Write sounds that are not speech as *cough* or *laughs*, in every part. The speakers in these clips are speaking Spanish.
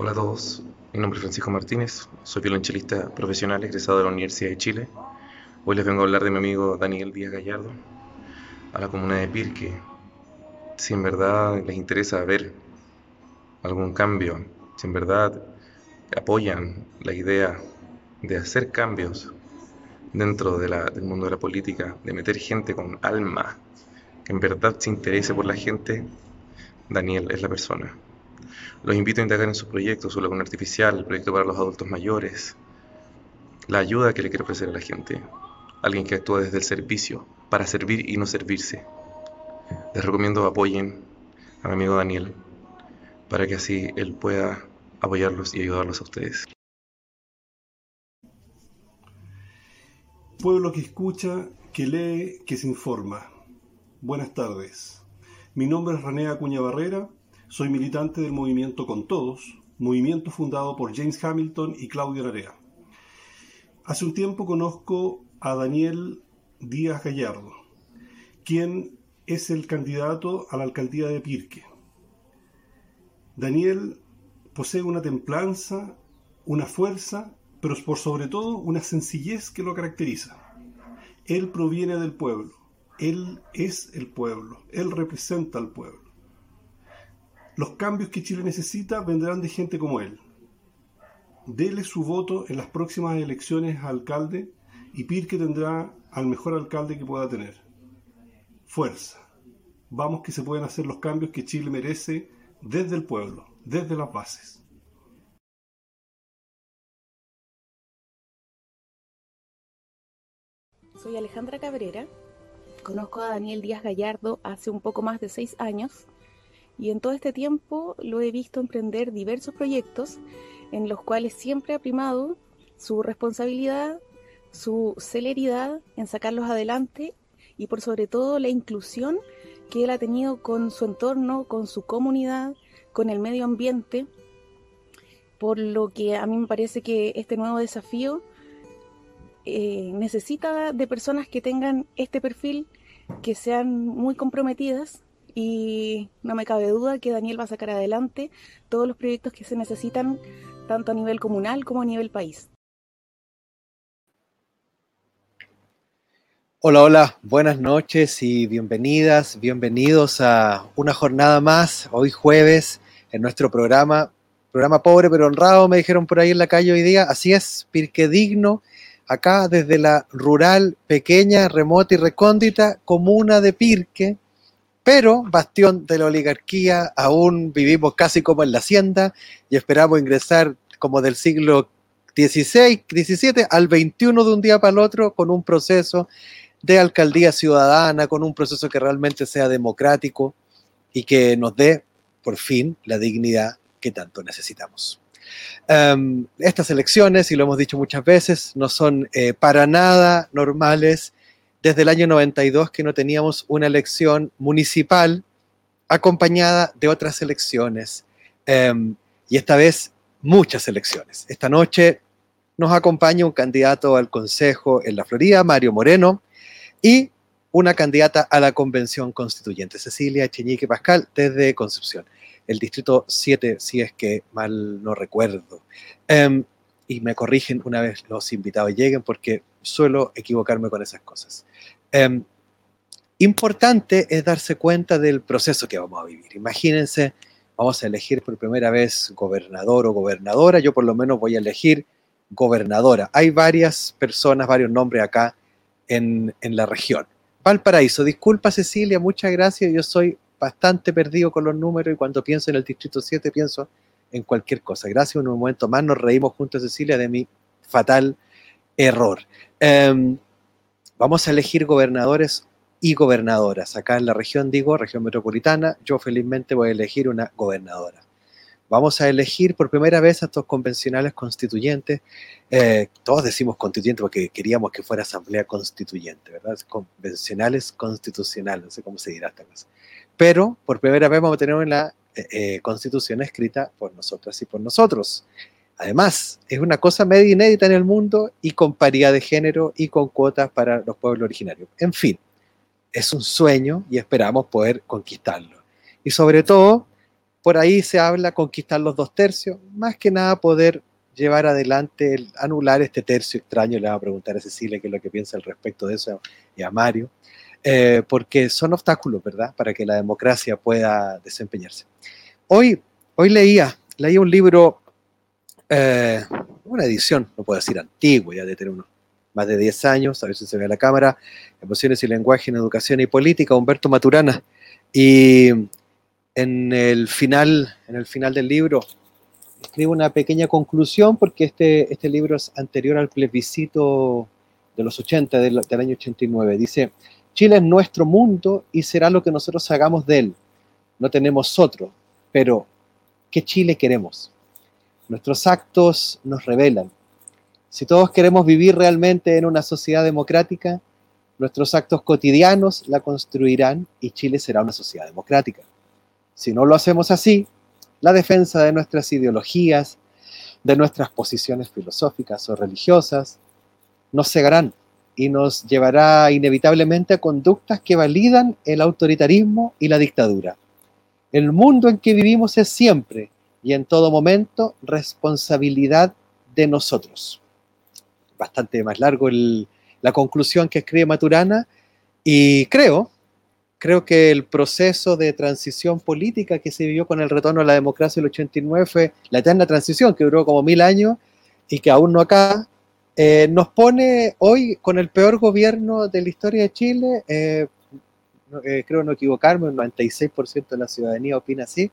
Hola a todos, mi nombre es Francisco Martínez, soy violonchelista profesional egresado de la Universidad de Chile. Hoy les vengo a hablar de mi amigo Daniel Díaz Gallardo, a la comuna de Pirque. Si en verdad les interesa ver algún cambio, si en verdad apoyan la idea de hacer cambios dentro del mundo de la política, de meter gente con alma, que en verdad se interese por la gente, Daniel es la persona. Los invito a indagar en sus proyectos, su laguna artificial, el proyecto para los adultos mayores, la ayuda que le quiere ofrecer a la gente, alguien que actúa desde el servicio, para servir y no servirse. Les recomiendo apoyen a mi amigo Daniel, para que así él pueda apoyarlos y ayudarlos a ustedes. Pueblo que escucha, que lee, que se informa. Buenas tardes. Mi nombre es René Acuña Barrera, soy militante del movimiento Con Todos, movimiento fundado por James Hamilton y Claudio Narea. Hace un tiempo conozco a Daniel Díaz Gallardo, quien es el candidato a la alcaldía de Pirque. Daniel posee una templanza, una fuerza pero por sobre todo una sencillez que lo caracteriza. Él proviene del pueblo, él es el pueblo, él representa al pueblo. Los cambios que Chile necesita vendrán de gente como él. Dele su voto en las próximas elecciones a alcalde y Pirque tendrá al mejor alcalde que pueda tener. Fuerza. Vamos que se pueden hacer los cambios que Chile merece desde el pueblo, desde las bases. Soy Alejandra Cabrera. Conozco a Daniel Díaz Gallardo hace un poco más de seis años y en todo este tiempo lo he visto emprender diversos proyectos en los cuales siempre ha primado su responsabilidad, su celeridad en sacarlos adelante y por sobre todo la inclusión que él ha tenido con su entorno, con su comunidad, con el medio ambiente, por lo que a mí me parece que este nuevo desafío eh, necesita de personas que tengan este perfil, que sean muy comprometidas y no me cabe duda que Daniel va a sacar adelante todos los proyectos que se necesitan tanto a nivel comunal como a nivel país. Hola, hola, buenas noches y bienvenidas, bienvenidos a una jornada más, hoy jueves, en nuestro programa, programa pobre pero honrado, me dijeron por ahí en la calle hoy día, así es, Pirque Digno, acá desde la rural, pequeña, remota y recóndita comuna de Pirque, pero bastión de la oligarquía, aún vivimos casi como en la hacienda y esperamos ingresar como del siglo XVI, XVII al XXI de un día para el otro con un proceso de alcaldía ciudadana, con un proceso que realmente sea democrático y que nos dé por fin la dignidad que tanto necesitamos. Em, estas elecciones, y lo hemos dicho muchas veces, no son eh, para nada normales. Desde el año 92 que no teníamos una elección municipal acompañada de otras elecciones. Em, y esta vez muchas elecciones. Esta noche nos acompaña un candidato al Consejo en la Florida, Mario Moreno, y una candidata a la Convención Constituyente, Cecilia Echeñique Pascal, desde Concepción el distrito 7, si es que mal no recuerdo. Em, y me corrigen una vez los invitados lleguen porque suelo equivocarme con esas cosas. Em, importante es darse cuenta del proceso que vamos a vivir. Imagínense, vamos a elegir por primera vez gobernador o gobernadora, yo por lo menos voy a elegir gobernadora. Hay varias personas, varios nombres acá en, en la región. Valparaíso, disculpa Cecilia, muchas gracias, yo soy bastante perdido con los números y cuando pienso en el Distrito 7 pienso en cualquier cosa. Gracias, en un momento más nos reímos juntos, Cecilia, de mi fatal error. Em, vamos a elegir gobernadores y gobernadoras. Acá en la región, digo, región metropolitana, yo felizmente voy a elegir una gobernadora. Vamos a elegir por primera vez a estos convencionales constituyentes. Eh, todos decimos constituyente porque queríamos que fuera asamblea constituyente, ¿verdad? Convencionales constitucionales, no sé cómo se dirá esta cosa pero por primera vez vamos a tener una eh, eh, constitución escrita por nosotras y por nosotros. Además, es una cosa media inédita en el mundo y con paridad de género y con cuotas para los pueblos originarios. En fin, es un sueño y esperamos poder conquistarlo. Y sobre todo, por ahí se habla conquistar los dos tercios, más que nada poder llevar adelante, el, anular este tercio extraño, le va a preguntar a Cecilia qué es lo que piensa al respecto de eso y a Mario, eh, porque son obstáculos, ¿verdad?, para que la democracia pueda desempeñarse. Hoy, hoy leía, leía un libro, eh, una edición, no puedo decir antiguo, ya de tener unos más de 10 años, a si se ve a la cámara, Emociones y Lenguaje en Educación y Política, Humberto Maturana, y en el final, en el final del libro, escribo una pequeña conclusión porque este, este libro es anterior al plebiscito de los 80, del, del, año 89. Dice, Chile es nuestro mundo y será lo que nosotros hagamos de él. No tenemos otro, pero ¿qué Chile queremos? Nuestros actos nos revelan. Si todos queremos vivir realmente en una sociedad democrática, nuestros actos cotidianos la construirán y Chile será una sociedad democrática. Si no lo hacemos así, la defensa de nuestras ideologías, de nuestras posiciones filosóficas o religiosas, nos cegarán y nos llevará inevitablemente a conductas que validan el autoritarismo y la dictadura. El mundo en que vivimos es siempre y en todo momento responsabilidad de nosotros. Bastante más largo el, la conclusión que escribe Maturana y creo creo que el proceso de transición política que se vivió con el retorno a la democracia del 89 fue la eterna transición que duró como mil años y que aún no acá, eh, nos pone hoy con el peor gobierno de la historia de Chile, eh, eh, creo no equivocarme, un 96% de la ciudadanía opina así,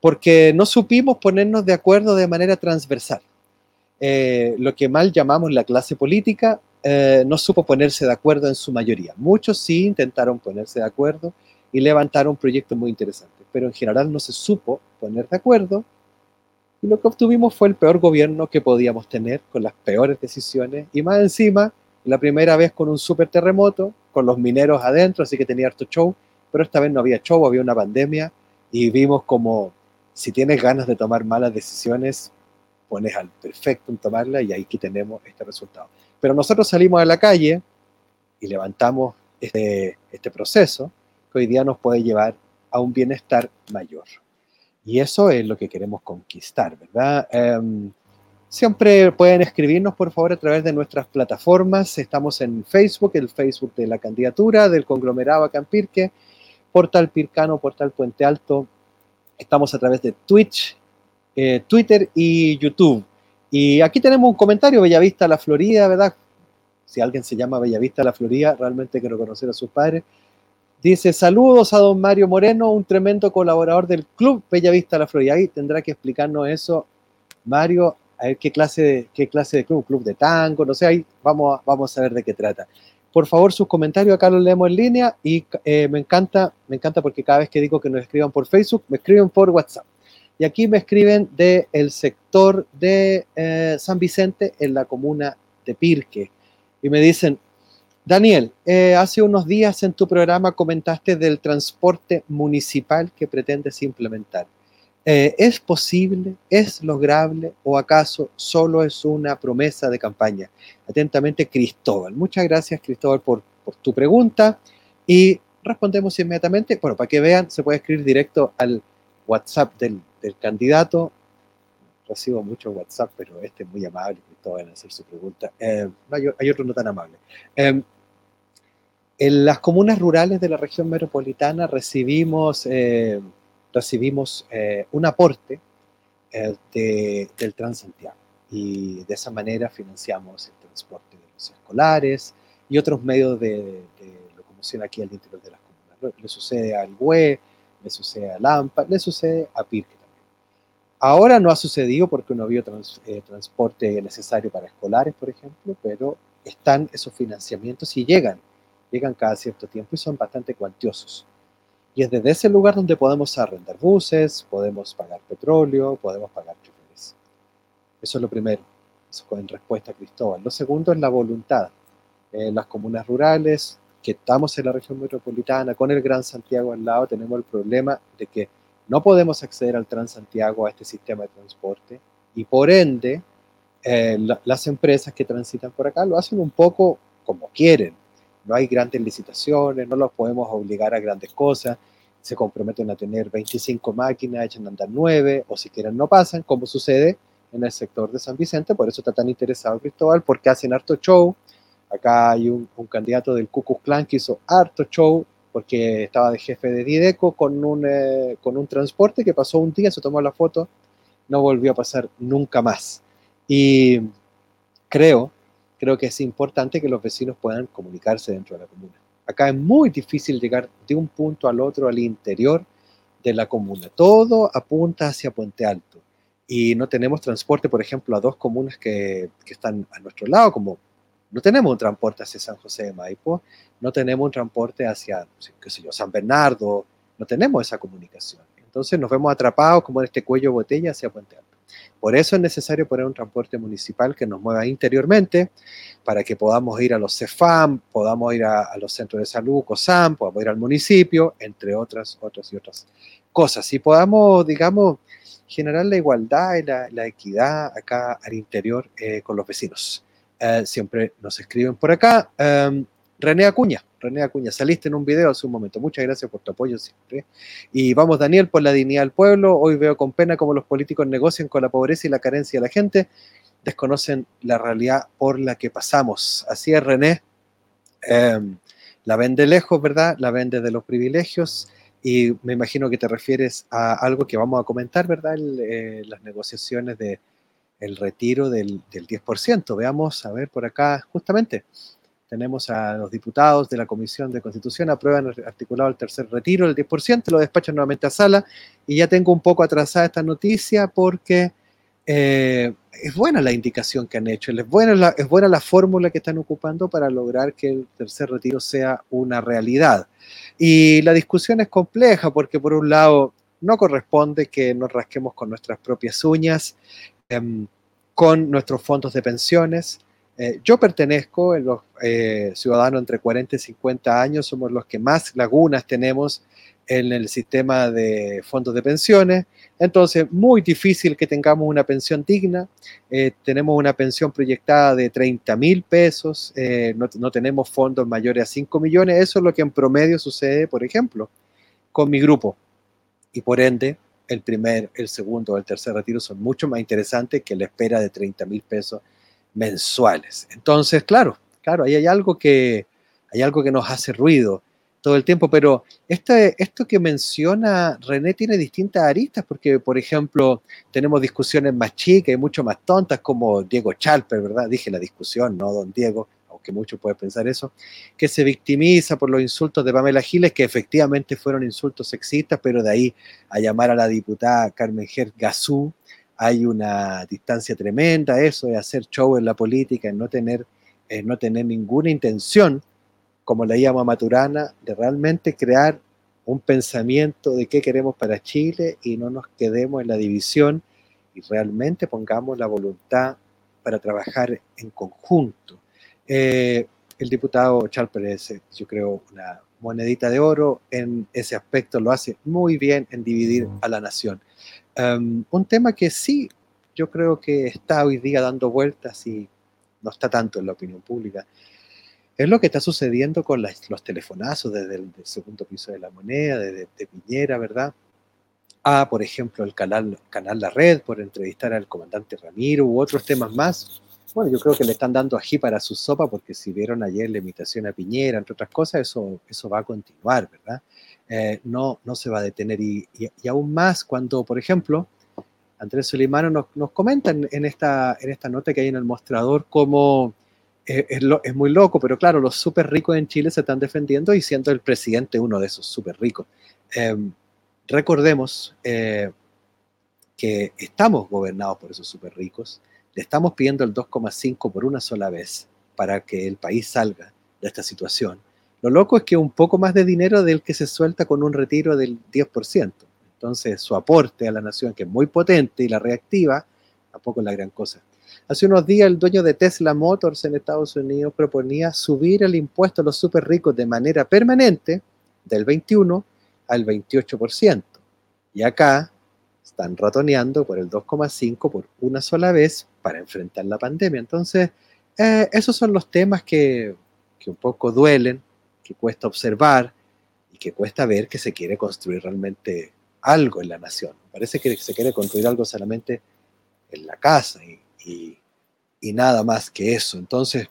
porque no supimos ponernos de acuerdo de manera transversal. lo que mal llamamos la clase política eh, no supo ponerse de acuerdo en su mayoría. Muchos sí intentaron ponerse de acuerdo y levantaron proyectos muy interesantes, pero en general no se supo poner de acuerdo y lo que obtuvimos fue el peor gobierno que podíamos tener, con las peores decisiones y más encima, la primera vez con un super terremoto, con los mineros adentro, así que tenía harto show, pero esta vez no había show, había una pandemia y vimos como si tienes ganas de tomar malas decisiones, pones al perfecto en tomarla y ahí que tenemos este resultado. Pero nosotros salimos a la calle y levantamos este, este proceso que hoy día nos puede llevar a un bienestar mayor. Y eso es lo que queremos conquistar, ¿verdad? Um, siempre pueden escribirnos, por favor, a través de nuestras plataformas. Estamos en Facebook, el Facebook de la candidatura del conglomerado Acampirque, Portal Pircano, Portal Puente Alto. Estamos a través de Twitch, eh, Twitter y YouTube. Y aquí tenemos un comentario, Bellavista La Florida, ¿verdad? Si alguien se llama Bellavista La Florida, realmente quiero conocer a sus padres. Dice, saludos a don Mario Moreno, un tremendo colaborador del Club Bellavista La Florida. Ahí tendrá que explicarnos eso, Mario, a ver qué clase de, qué clase de club, club de tango, no sé, ahí vamos, vamos a ver de qué trata. Por favor, sus comentarios acá los leemos en línea y eh, me encanta, me encanta porque cada vez que digo que nos escriban por Facebook, me escriben por WhatsApp. Y aquí me escriben del el sector de eh, San Vicente en la comuna de Pirque. Y me dicen, Daniel, eh, hace unos días en tu programa comentaste del transporte municipal que pretendes implementar. Eh, ¿Es posible? ¿Es lograble? ¿O acaso solo es una promesa de campaña? Atentamente, Cristóbal. Muchas gracias, Cristóbal, por, tu pregunta. Y respondemos inmediatamente. Bueno, para que vean, se puede escribir directo al WhatsApp del, candidato. Recibo mucho WhatsApp, pero este es muy amable, Cristóbal, en hacer su pregunta. Eh, hay, hay, otro no tan amable. Eh, en las comunas rurales de la región metropolitana recibimos, eh, recibimos eh, un aporte eh, de, del Transantiago y de esa manera financiamos el transporte de los escolares y otros medios de, de locomoción aquí al interior de las comunas. Le sucede al GUE, le sucede a Lampa, le sucede a Pirque Ahora no ha sucedido porque no había trans, eh, transporte necesario para escolares, por ejemplo, pero están esos financiamientos y llegan, llegan cada cierto tiempo y son bastante cuantiosos. Y es desde ese lugar donde podemos arrendar buses, podemos pagar petróleo, podemos pagar choferes. Eso es lo primero, en respuesta a Cristóbal. Lo segundo es la voluntad. En las comunas rurales, que estamos en la región metropolitana, con el Gran Santiago al lado, tenemos el problema de que no podemos acceder al Transantiago, a este sistema de transporte, y por ende, eh, la, las empresas que transitan por acá lo hacen un poco como quieren. No hay grandes licitaciones, no los podemos obligar a grandes cosas, se comprometen a tener 25 máquinas, echan a andar 9, o si quieren no pasan, como sucede en el sector de San Vicente, por eso está tan interesado Cristóbal, porque hacen harto show. Acá hay un, candidato del Ku Klan que hizo harto show porque estaba de jefe de Dideco con un, eh, con un transporte que pasó un día, se tomó la foto, no volvió a pasar nunca más. Y creo, creo que es importante que los vecinos puedan comunicarse dentro de la comuna. Acá es muy difícil llegar de un punto al otro, al interior de la comuna. Todo apunta hacia Puente Alto. Y no tenemos transporte, por ejemplo, a dos comunas que, están a nuestro lado, como no tenemos un transporte hacia San José de Maipo, no tenemos un transporte hacia, qué sé yo, San Bernardo, no tenemos esa comunicación. Entonces nos vemos atrapados como en este cuello botella hacia Puente Alto. Por eso es necesario poner un transporte municipal que nos mueva interiormente para que podamos ir a los CEFAM, podamos ir a, los centros de salud, COSAM, podamos ir al municipio, entre otras, otras y otras cosas. Y podamos, digamos, generar la igualdad y la, equidad acá al interior eh, con los vecinos. Eh, siempre nos escriben por acá. Em, René Acuña, René Acuña, saliste en un video hace un momento. Muchas gracias por tu apoyo siempre. Y vamos, Daniel, por la dignidad del pueblo. Hoy veo con pena cómo los políticos negocian con la pobreza y la carencia de la gente. Desconocen la realidad por la que pasamos. Así es, René. Em, la vende lejos, ¿verdad? La vende de los privilegios. Y me imagino que te refieres a algo que vamos a comentar, ¿verdad? Eh, las negociaciones de el retiro del, del 10%. Veamos, a ver, por acá, justamente tenemos a los diputados de la Comisión de Constitución, aprueban el articulado el tercer retiro, el 10%, lo despachan nuevamente a sala y ya tengo un poco atrasada esta noticia porque eh, es buena la indicación que han hecho, es buena, la, es buena la fórmula que están ocupando para lograr que el tercer retiro sea una realidad. Y la discusión es compleja porque por un lado no corresponde que nos rasquemos con nuestras propias uñas, em, con nuestros fondos de pensiones, eh, yo pertenezco, en los eh, ciudadanos entre 40 y 50 años, somos los que más lagunas tenemos en el sistema de fondos de pensiones. Entonces, muy difícil que tengamos una pensión digna. Eh, tenemos una pensión proyectada de 30 mil pesos, no, no, tenemos fondos mayores a 5 millones. Eso es lo que en promedio sucede, por ejemplo, con mi grupo. Y por ende, el primer, el segundo el tercer retiro son mucho más interesantes que la espera de 30 mil pesos mensuales. Entonces, claro, claro, ahí hay algo que, hay algo que nos hace ruido todo el tiempo, pero este, esto que menciona René tiene distintas aristas, porque, por ejemplo, tenemos discusiones más chicas y mucho más tontas, como Diego Chalper, ¿verdad? Dije la discusión, no don Diego, aunque muchos pueden pensar eso, que se victimiza por los insultos de Pamela Giles, que efectivamente fueron insultos sexistas, pero de ahí a llamar a la diputada Carmen Ger Gazú, hay una distancia tremenda, eso de hacer show en la política, en no tener, no tener ninguna intención, como la llama Maturana, de realmente crear un pensamiento de qué queremos para Chile y no nos quedemos en la división y realmente pongamos la voluntad para trabajar en conjunto. Eh, el diputado Charles Pérez, yo creo, una monedita de oro en ese aspecto, lo hace muy bien en dividir a la nación. Em, un tema que sí, yo creo que está hoy día dando vueltas y no está tanto en la opinión pública, es lo que está sucediendo con los telefonazos desde el segundo piso de la moneda, desde de Piñera, ¿verdad? A, por ejemplo, el canal, canal La Red por entrevistar al comandante Ramiro u otros temas más. Bueno, yo creo que le están dando ají para su sopa porque si vieron ayer la imitación a Piñera, entre otras cosas, eso, eso va a continuar, ¿verdad? Eh, no, no se va a detener. Y, aún más cuando, por ejemplo, Andrés Solimano nos, nos comenta en, esta, en esta nota que hay en el mostrador cómo eh, es, muy loco, pero claro, los súper ricos en Chile se están defendiendo y siendo el presidente uno de esos súper ricos. Em, recordemos eh, que estamos gobernados por esos súper ricos, le estamos pidiendo el 2,5 por una sola vez para que el país salga de esta situación lo loco es que un poco más de dinero del que se suelta con un retiro del 10%. Entonces, su aporte a la nación, que es muy potente y la reactiva, tampoco es la gran cosa. Hace unos días, el dueño de Tesla Motors en Estados Unidos proponía subir el impuesto a los super ricos de manera permanente del 21 al 28%. Y acá están ratoneando por el 2,5 por una sola vez para enfrentar la pandemia. Entonces, eh, esos son los temas que, que un poco duelen que cuesta observar y que cuesta ver que se quiere construir realmente algo en la nación. Parece que se quiere construir algo solamente en la casa y, y nada más que eso. Entonces,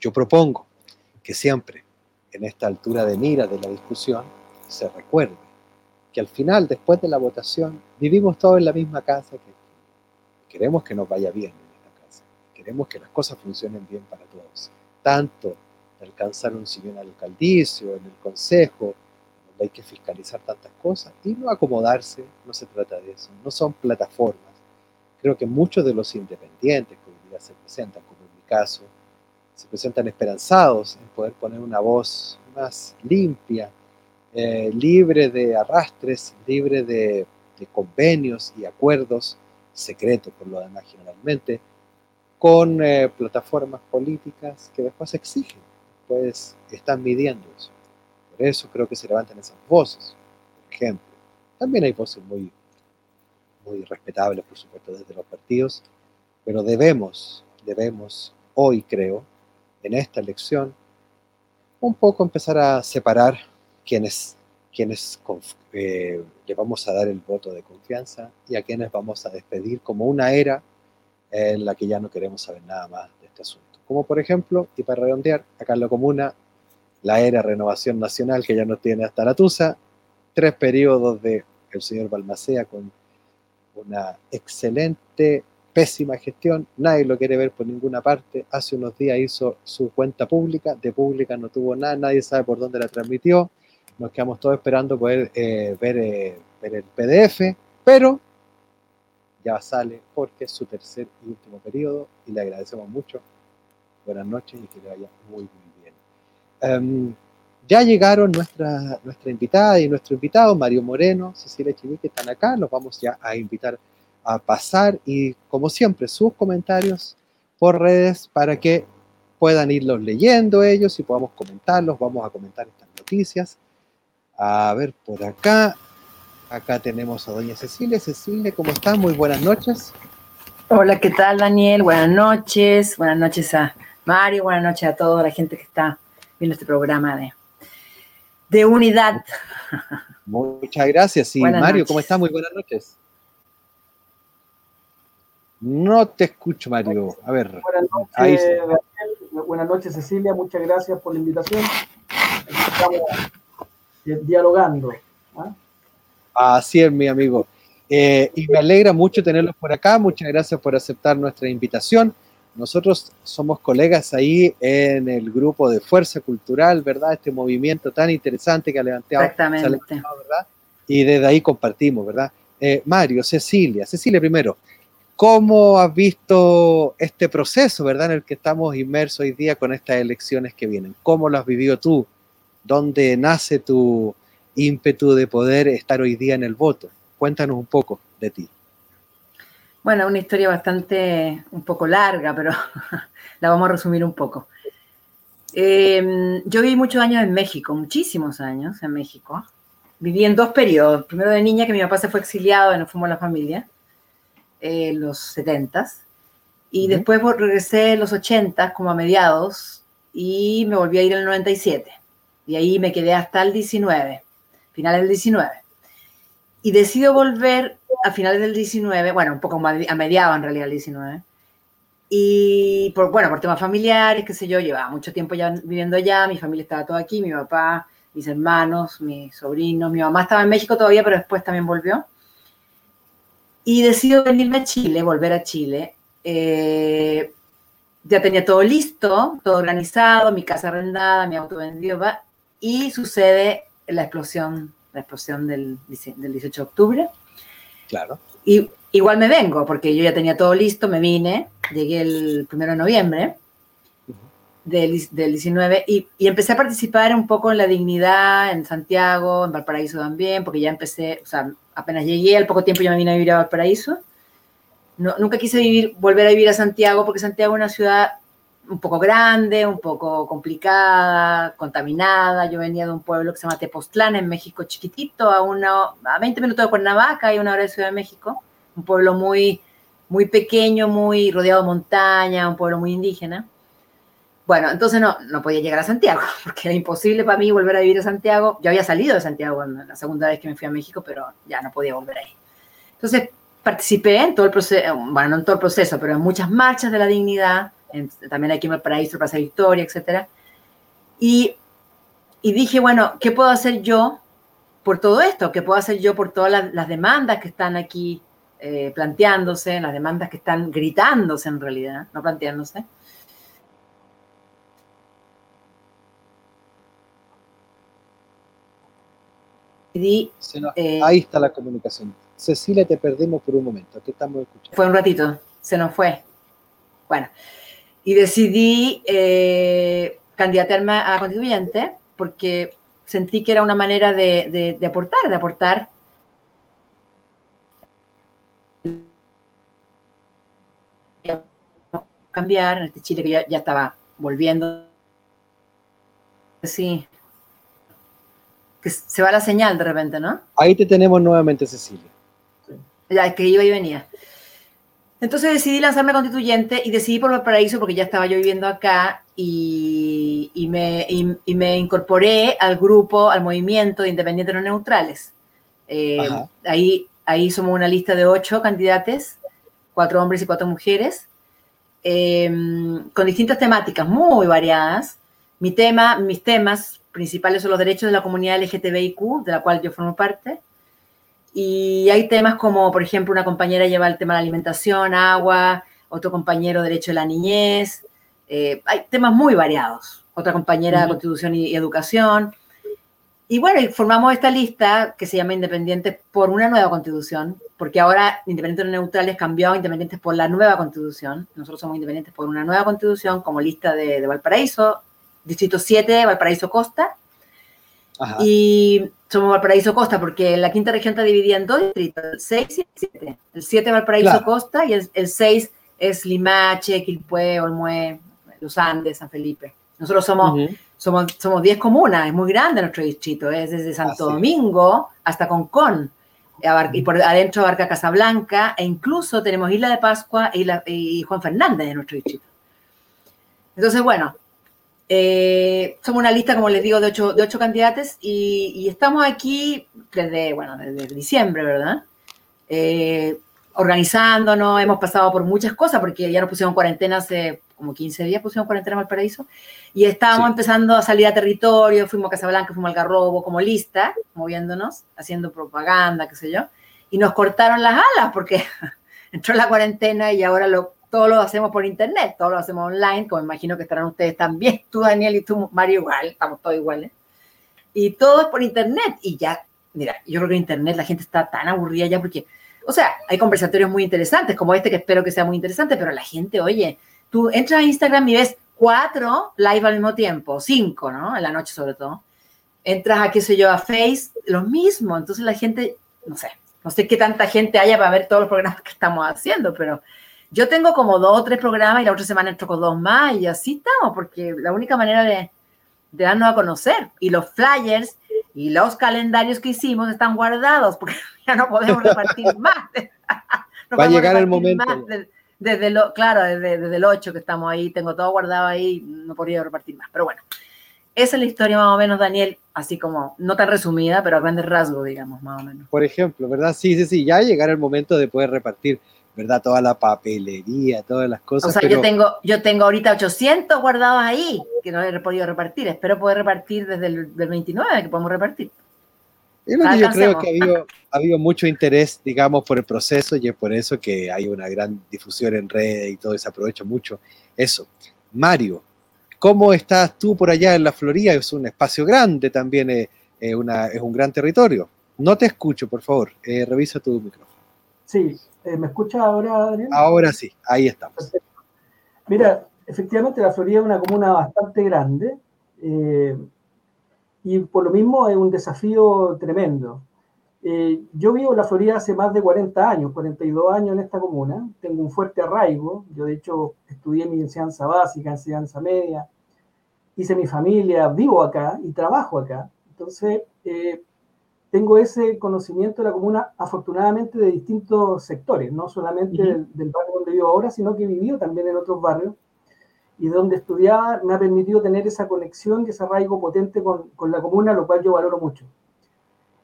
yo propongo que siempre en esta altura de mira de la discusión se recuerde que al final, después de la votación, vivimos todos en la misma casa, que queremos que nos vaya bien en esta casa, queremos que las cosas funcionen bien para todos, tanto alcanzar un sillón al alcaldicio, en el consejo, donde hay que fiscalizar tantas cosas, y no acomodarse, no se trata de eso, no son plataformas. Creo que muchos de los independientes que hoy día se presentan, como en mi caso, se presentan esperanzados en poder poner una voz más limpia, eh, libre de arrastres, libre de, convenios y acuerdos secretos, por lo demás generalmente, con eh, plataformas políticas que después exigen, pues están midiendo eso. Por eso creo que se levantan esas voces, por ejemplo. También hay voces muy, muy respetables, por supuesto, desde los partidos, pero debemos, debemos hoy, creo, en esta elección, un poco empezar a separar quienes, quienes eh, le vamos a dar el voto de confianza y a quienes vamos a despedir como una era en la que ya no queremos saber nada más de este asunto. Como por ejemplo, y para redondear, acá en la comuna, la era Renovación Nacional que ya nos tiene hasta la Tusa, tres periodos de el señor Balmacea con una excelente pésima gestión, nadie lo quiere ver por ninguna parte. Hace unos días hizo su cuenta pública, de pública no tuvo nada, nadie sabe por dónde la transmitió. Nos quedamos todos esperando poder eh, ver, eh, ver, el PDF, pero ya sale porque es su tercer y último periodo y le agradecemos mucho. Buenas noches y que le vaya muy, muy bien. Em, ya llegaron nuestra, nuestra invitada y nuestro invitado, Mario Moreno, Cecilia Chiví, que están acá. Los vamos ya a invitar a pasar y como siempre sus comentarios por redes para que puedan irlos leyendo ellos y podamos comentarlos. Vamos a comentar estas noticias. A ver, por acá. Acá tenemos a doña Cecilia. Cecilia, ¿cómo estás? Muy buenas noches. Hola, ¿qué tal, Daniel? Buenas noches. Buenas noches a Mario. Buenas noches a toda la gente que está viendo este programa de, de unidad. Muchas gracias. Y Mario, ¿cómo estás? Muy buenas noches. No te escucho, Mario. A ver. Buenas noches, Buenas noches, Cecilia. Muchas gracias por la invitación. Estamos dialogando. ¿ah? Así es, mi amigo. Eh, y me alegra mucho tenerlos por acá. Muchas gracias por aceptar nuestra invitación. Nosotros somos colegas ahí en el grupo de Fuerza Cultural, ¿verdad? Este movimiento tan interesante que ha levantado. Exactamente. ¿verdad? Y desde ahí compartimos, ¿verdad? Eh, Mario, Cecilia. Cecilia primero. ¿Cómo has visto este proceso, verdad, en el que estamos inmersos hoy día con estas elecciones que vienen? ¿Cómo lo has vivido tú? ¿Dónde nace tu ímpetu de poder estar hoy día en el voto? Cuéntanos un poco de ti. Bueno, una historia bastante, un poco larga, pero *laughs* la vamos a resumir un poco. Em, yo viví muchos años en México, muchísimos años en México. Viví en dos periodos. Primero de niña, que mi papá se fue exiliado y nos fuimos a la familia eh, los 70 y después regresé en los 80 como a mediados y me volví a ir en el 97 y ahí me quedé hasta el 19, finales del 19. Y decido volver a finales del 19, bueno, un poco a mediados en realidad el 19. Y por, bueno, por temas familiares, qué sé yo, llevaba mucho tiempo ya viviendo allá, mi familia estaba toda aquí, mi papá, mis hermanos, mis sobrinos, mi mamá estaba en México todavía, pero después también volvió. Y decido venirme a Chile, volver a Chile. Eh, ya tenía todo listo, todo organizado, mi casa arrendada, mi auto vendido, y sucede la explosión, la explosión del, del 18 de octubre. Claro. Y igual me vengo, porque yo ya tenía todo listo, me vine, llegué el 1 de noviembre del, del 19 y, y, empecé a participar un poco en la dignidad en Santiago, en Valparaíso también, porque ya empecé, o sea, apenas llegué, al poco tiempo ya me vine a vivir a Valparaíso. No, nunca quise vivir, volver a vivir a Santiago porque Santiago es una ciudad un poco grande, un poco complicada, contaminada. Yo venía de un pueblo que se llama Tepoztlán, en México, chiquitito, a, una, a 20 minutos de Cuernavaca y una hora de Ciudad de México. Un pueblo muy, muy pequeño, muy rodeado de montaña, un pueblo muy indígena. Bueno, entonces no, no podía llegar a Santiago, *laughs* porque era imposible para mí volver a vivir a Santiago. Yo había salido de Santiago cuando, la segunda vez que me fui a México, pero ya no podía volver ahí. Entonces participé en todo el proceso, bueno, no en todo el proceso, pero en muchas marchas de la dignidad, también aquí en el Paraíso, Plaza Victoria, etc. Y, y dije, bueno, ¿qué puedo hacer yo por todo esto? ¿Qué puedo hacer yo por todas las, demandas que están aquí eh, planteándose, las demandas que están gritándose en realidad, no planteándose? Eh, ahí está la comunicación. Cecilia, te perdimos por un momento. ¿Qué estamos escuchando? Fue un ratito, se nos fue. Bueno, y decidí eh, candidatarme a constituyente porque sentí que era una manera de, aportar, de aportar cambiar en este Chile que ya, ya estaba volviendo. Sí, que se va la señal de repente, ¿no? Ahí te tenemos nuevamente, Cecilia. Ya, que iba y venía. Entonces decidí lanzarme constituyente y decidí por Valparaíso porque ya estaba yo viviendo acá y, me, y, me, incorporé al grupo, al movimiento de independientes no neutrales. Eh, ahí, ahí somos una lista de ocho candidatos, cuatro hombres y cuatro mujeres, eh, con distintas temáticas muy variadas. Mi tema, mis temas principales son los derechos de la comunidad LGTBIQ, de la cual yo formo parte. Y hay temas como, por ejemplo, una compañera lleva el tema de la alimentación, agua, otro compañero derecho de la niñez. Eh, hay temas muy variados. Otra compañera constitución y, educación. Y bueno, formamos esta lista que se llama Independientes por una nueva constitución, porque ahora Independientes Neutrales cambió a Independientes por la nueva constitución. Nosotros somos Independientes por una nueva constitución como lista de, de Valparaíso, Distrito 7, Valparaíso Costa. Y somos Valparaíso Costa porque la quinta región está dividida en dos distritos, el 6 y el 7. El 7 Valparaíso Costa y el, 6 es Limache, Quilpué, Olmué, Los Andes, San Felipe. Nosotros somos, somos, somos 10 comunas, es muy grande nuestro distrito, es desde Santo Domingo hasta Concón. Y por adentro abarca Casablanca e incluso tenemos Isla de Pascua y, y Juan Fernández en nuestro distrito. Entonces, bueno, eh, somos una lista, como les digo, de ocho, de ocho candidatos y, estamos aquí desde, bueno, desde diciembre, ¿verdad? Eh, organizándonos, hemos pasado por muchas cosas porque ya nos pusimos en cuarentena hace como 15 días, pusimos cuarentena en Valparaíso y estábamos empezando a salir a territorio, fuimos a Casablanca, fuimos al Garrobo como lista, moviéndonos, haciendo propaganda, qué sé yo, y nos cortaron las alas porque *laughs* entró la cuarentena y ahora lo todo lo hacemos por internet, todo lo hacemos online, como imagino que estarán ustedes también, tú Daniel y tú Mario igual, estamos todos iguales. Y todo es por internet y ya, mira, yo creo que en internet la gente está tan aburrida ya porque, o sea, hay conversatorios muy interesantes como este que espero que sea muy interesante, pero la gente, oye, tú entras a Instagram y ves cuatro live al mismo tiempo, cinco, ¿no? En la noche sobre todo. Entras a, qué sé yo, a Face, lo mismo. Entonces la gente, no sé, no sé qué tanta gente haya para ver todos los programas que estamos haciendo, pero yo tengo como dos o tres programas y la otra semana entro con dos más y así estamos, porque la única manera de, darnos a conocer y los flyers y los calendarios que hicimos están guardados porque *laughs* ya no podemos repartir *laughs* más. Va a llegar el momento. desde, lo, claro, desde, desde, el 8 que estamos ahí, tengo todo guardado ahí, no podría repartir más. Pero bueno, esa es la historia más o menos, Daniel, así como, no tan resumida, pero a grandes rasgos, digamos, más o menos. Por ejemplo, ¿verdad? Sí, sí, sí, ya llegará el momento de poder repartir ¿verdad? Toda la papelería, todas las cosas. O sea, yo, tengo, yo tengo ahorita 800 guardados ahí que no he podido repartir. Espero poder repartir desde el 29 que podemos repartir. Es yo creo que ha habido, mucho interés, digamos, por el proceso y es por eso que hay una gran difusión en redes y todo, y se aprovecha mucho eso. Mario, ¿cómo estás tú por allá en la Florida? Es un espacio grande también, eh, eh, una, es un gran territorio. No te escucho, por favor, eh, revisa tu micrófono. Sí, eh, ¿Me escucha ahora, Adrián? Ahora sí, ahí estamos. Mira, efectivamente la Florida es una comuna bastante grande eh, y por lo mismo es un desafío tremendo. Eh, yo vivo en la Florida hace más de 40 años, 42 años en esta comuna, tengo un fuerte arraigo, yo de hecho estudié mi enseñanza básica, enseñanza media, hice mi familia, vivo acá y trabajo acá. Entonces, tengo ese conocimiento de la comuna, afortunadamente, de distintos sectores, no solamente del, barrio donde vivo ahora, sino que he vivido también en otros barrios. y donde estudiaba me ha permitido tener esa conexión y ese arraigo potente con, con la comuna, lo cual yo valoro mucho.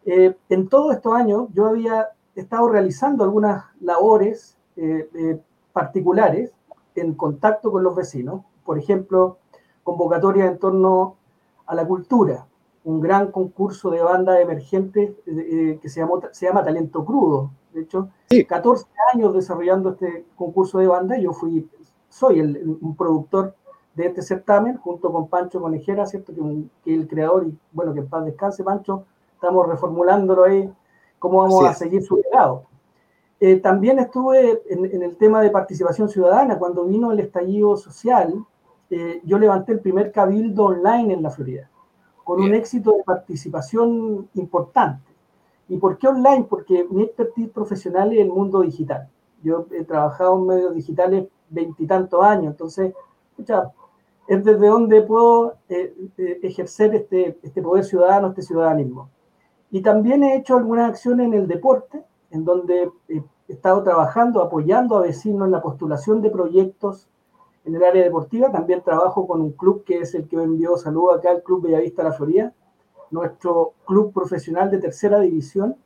Eh, en todos estos años yo había estado realizando algunas labores eh, eh, particulares en contacto con los vecinos, por ejemplo, convocatorias en torno a la cultura, un gran concurso de bandas emergentes que se, llamó, se llama Talento Crudo. De hecho, 14 años desarrollando este concurso de banda, yo fui soy el, un productor de este certamen, junto con Pancho Conejera, ¿cierto? Que, que el creador, y bueno, que en paz descanse, Pancho, estamos reformulándolo ahí, cómo vamos a seguir su legado. Eh, también estuve en, el tema de participación ciudadana, cuando vino el estallido social, eh, yo levanté el primer cabildo online en la Florida, con un éxito de participación importante. ¿Y por qué online? Porque mi expertise profesional es el mundo digital. Yo he trabajado en medios digitales veintitantos años. Entonces, es desde donde puedo eh, eh, ejercer este, este poder ciudadano, este ciudadanismo. Y también he hecho algunas acciones en el deporte, en donde he estado trabajando, apoyando a vecinos en la postulación de proyectos en el área deportiva. También trabajo con un club que es el que me envió saludos acá, el Club Bellavista La Florida, nuestro club profesional de tercera división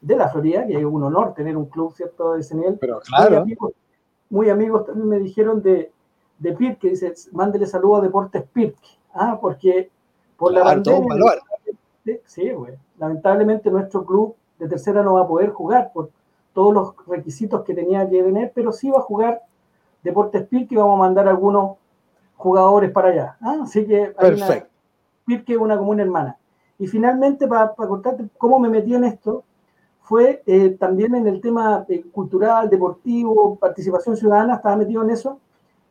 de La Florida, que es un honor tener un club, ¿cierto?, de ese nivel. Pero claro muy amigos también me dijeron de, de Pirque, dice, mándele saludos a Deportes Pirque, ah, porque por la pandemia, sí, güey, lamentablemente nuestro club de tercera no va a poder jugar por todos los requisitos que tenía que tener, pero sí va a jugar Deportes Pirque y vamos a mandar algunos jugadores para allá. Ah, así que Perfecto. Pirque es una comuna hermana. Y finalmente, para, para contarte cómo me metí en esto, fue eh, también en el tema eh, cultural, deportivo, participación ciudadana, estaba metido en eso.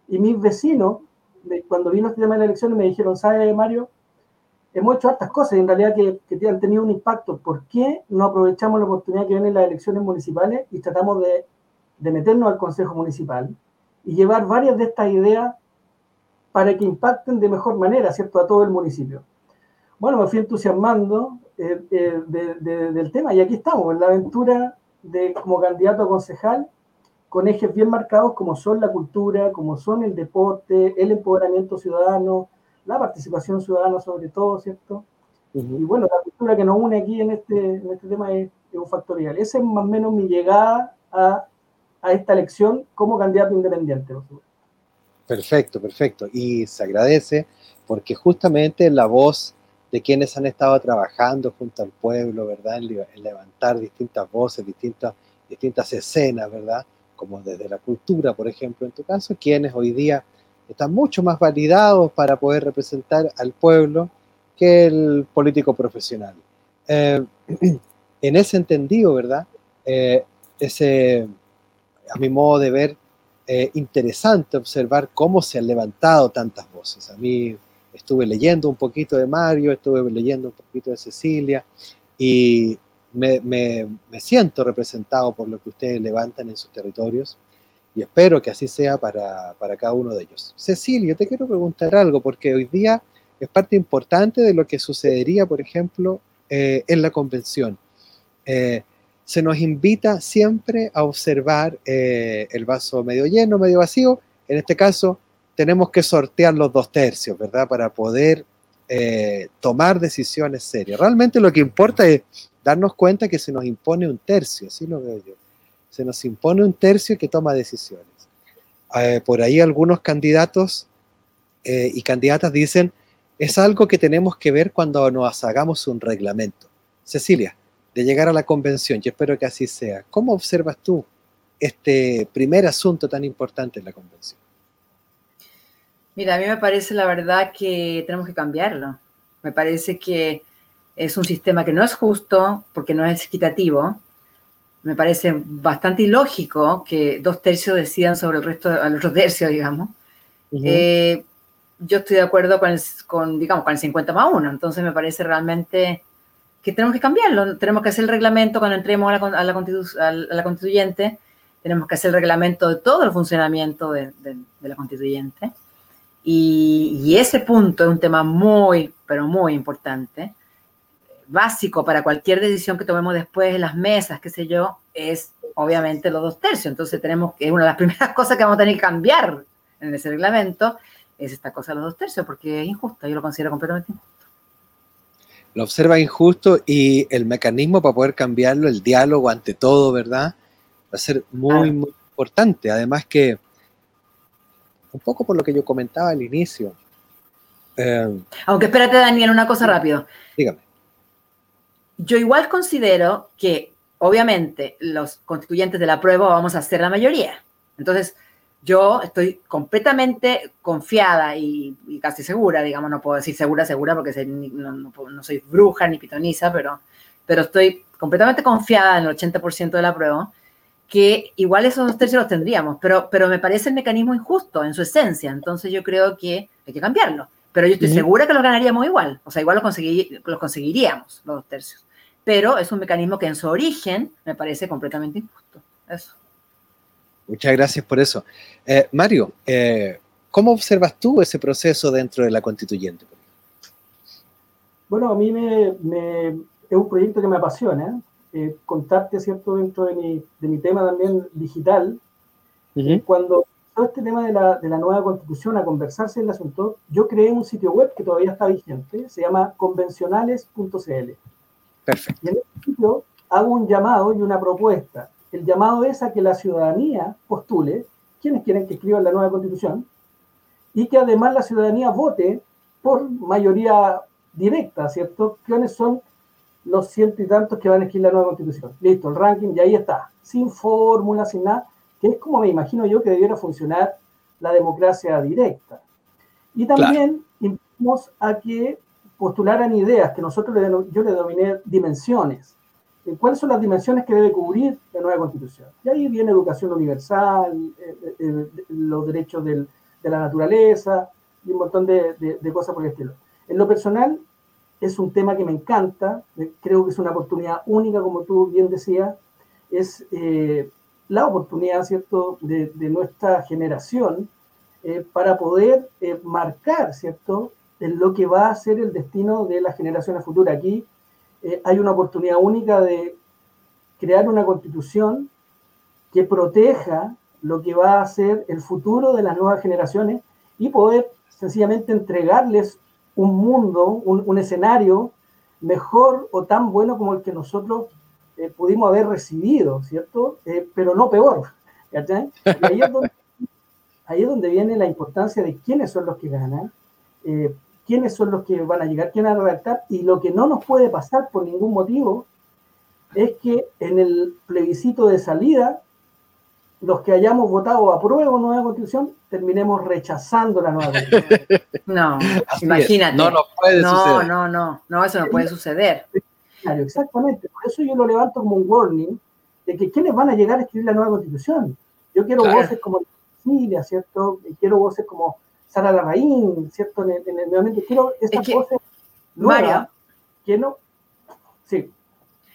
Y mis vecinos, cuando vino este tema de las elecciones, me dijeron, ¿sabes, Mario? Hemos hecho hartas cosas en realidad que, que han tenido un impacto. ¿Por qué no aprovechamos la oportunidad que vienen las elecciones municipales y tratamos de, de meternos al Consejo Municipal y llevar varias de estas ideas para que impacten de mejor manera, ¿cierto?, a todo el municipio. Bueno, me fui entusiasmando, eh, eh, del tema. Y aquí estamos, en la aventura de como candidato a concejal, con ejes bien marcados como son la cultura, como son el deporte, el empoderamiento ciudadano, la participación ciudadana sobre todo, ¿cierto? Y bueno, la cultura que nos une aquí en este, en este tema es, un factorial. Esa es más o menos mi llegada a, a esta elección como candidato independiente. Perfecto, perfecto. Y se agradece porque justamente la voz de quienes han estado trabajando junto al pueblo, ¿verdad? En, levantar distintas voces, distintas, distintas escenas, ¿verdad? Como desde la cultura, por ejemplo, en tu caso, quienes hoy día están mucho más validados para poder representar al pueblo que el político profesional. Eh, *clears throat* en ese entendido, ¿verdad? Eh, ese, a mi modo de ver, eh, interesante observar cómo se han levantado tantas voces. A mí estuve leyendo un poquito de Mario, estuve leyendo un poquito de Cecilia y me, siento representado por lo que ustedes levantan en sus territorios y espero que así sea para, cada uno de ellos. Cecilia, te quiero preguntar algo porque hoy día es parte importante de lo que sucedería, por ejemplo, eh, en la convención. Eh, se nos invita siempre a observar eh, el vaso medio lleno, medio vacío, en este caso tenemos que sortear los dos tercios, ¿verdad? Para poder eh, tomar decisiones serias. Realmente lo que importa es darnos cuenta que se nos impone un tercio, así lo veo yo. Se nos impone un tercio que toma decisiones. Eh, por ahí algunos candidatos y candidatas dicen, es algo que tenemos que ver cuando nos hagamos un reglamento. Cecilia, de llegar a la convención, yo espero que así sea. ¿Cómo observas tú este primer asunto tan importante en la convención? Mira, a mí me parece la verdad que tenemos que cambiarlo. Me parece que es un sistema que no es justo porque no es equitativo. Me parece bastante ilógico que dos tercios decidan sobre el resto, al otro tercio, digamos. Eh, yo estoy de acuerdo con, el, con, digamos, con el 50 más 1, entonces me parece realmente que tenemos que cambiarlo. Tenemos que hacer el reglamento cuando entremos a la, a la, a la constituyente, tenemos que hacer el reglamento de todo el funcionamiento de, de, de la constituyente y, ese punto es un tema muy, pero muy importante, básico para cualquier decisión que tomemos después en las mesas, qué sé yo, es obviamente los dos tercios. Entonces tenemos que, una de las *laughs* primeras cosas que vamos a tener que cambiar en ese reglamento, es esta cosa de los dos tercios, porque es injusta, yo lo considero completamente injusto. Lo observa injusto y el mecanismo para poder cambiarlo, el diálogo ante todo, ¿verdad? Va a ser muy, muy importante. Además que, un poco por lo que yo comentaba al inicio. Eh, Aunque espérate, Daniel, una cosa rápido. Dígame. Yo igual considero que, obviamente, los constituyentes de la prueba vamos a ser la mayoría. Entonces, yo estoy completamente confiada y, casi segura, digamos, no puedo decir segura, segura, porque no, soy bruja ni pitoniza, pero, pero estoy completamente confiada en el 80% de la prueba, que igual esos dos tercios los tendríamos, pero, pero me parece el mecanismo injusto en su esencia, entonces yo creo que hay que cambiarlo. Pero yo estoy segura que lo ganaríamos igual, o sea, igual los, los conseguiríamos, los dos tercios. Pero es un mecanismo que en su origen me parece completamente injusto. Eso. Muchas gracias por eso. Eh, Mario, eh, ¿cómo observas tú ese proceso dentro de la constituyente? Bueno, a mí me, es un proyecto que me apasiona. Eh, contarte, ¿cierto?, dentro de mi, de mi tema también digital. Cuando todo este tema de la, de la, nueva constitución a conversarse en el asunto, yo creé un sitio web que todavía está vigente, se llama convencionales.cl. Perfecto. Y en este sitio hago un llamado y una propuesta el llamado es a que la ciudadanía postule quienes quieren que escriban la nueva constitución y que además la ciudadanía vote por mayoría directa, ¿cierto? ¿Quiénes son los ciento y tantos que van a escribir la nueva constitución? Listo, el ranking y ahí está, sin fórmula, sin nada, que es como me imagino yo que debiera funcionar la democracia directa. Y también invitamos a que postularan ideas que nosotros yo le denominé dimensiones cuáles son las dimensiones que debe cubrir la nueva constitución. Y ahí viene educación universal, eh, eh, eh, los derechos de la naturaleza y un montón de, cosas por el estilo. En lo personal, es un tema que me encanta, creo que es una oportunidad única, como tú bien decías, es la oportunidad, ¿cierto?, de, nuestra generación para poder marcar, ¿cierto?, en lo que va a ser el destino de las generaciones futuras. Aquí eh, hay una oportunidad única de crear una constitución que proteja lo que va a ser el futuro de las nuevas generaciones y poder sencillamente entregarles un mundo, un, escenario mejor o tan bueno como el que nosotros eh, pudimos haber recibido, ¿cierto? Eh, pero no peor. ahí, es donde, ahí, es donde, viene la importancia de quiénes son los que ganan, quiénes son los que van a llegar, quién van a redactar, y lo que no nos puede pasar por ningún motivo es que en el plebiscito de salida, los que hayamos votado a prueba de nueva constitución, terminemos rechazando la nueva constitución. *laughs* No, imagínate. No nos puede no, suceder. No, no, no, eso no puede suceder. Claro, exactamente. Por eso yo lo levanto como un warning de que quiénes van a llegar a escribir la nueva constitución. Yo quiero voces como familia, ¿cierto? quiero voces como Sara Larraín, ¿cierto? En el, en quiero estas es cosas Mario, que no. Sí.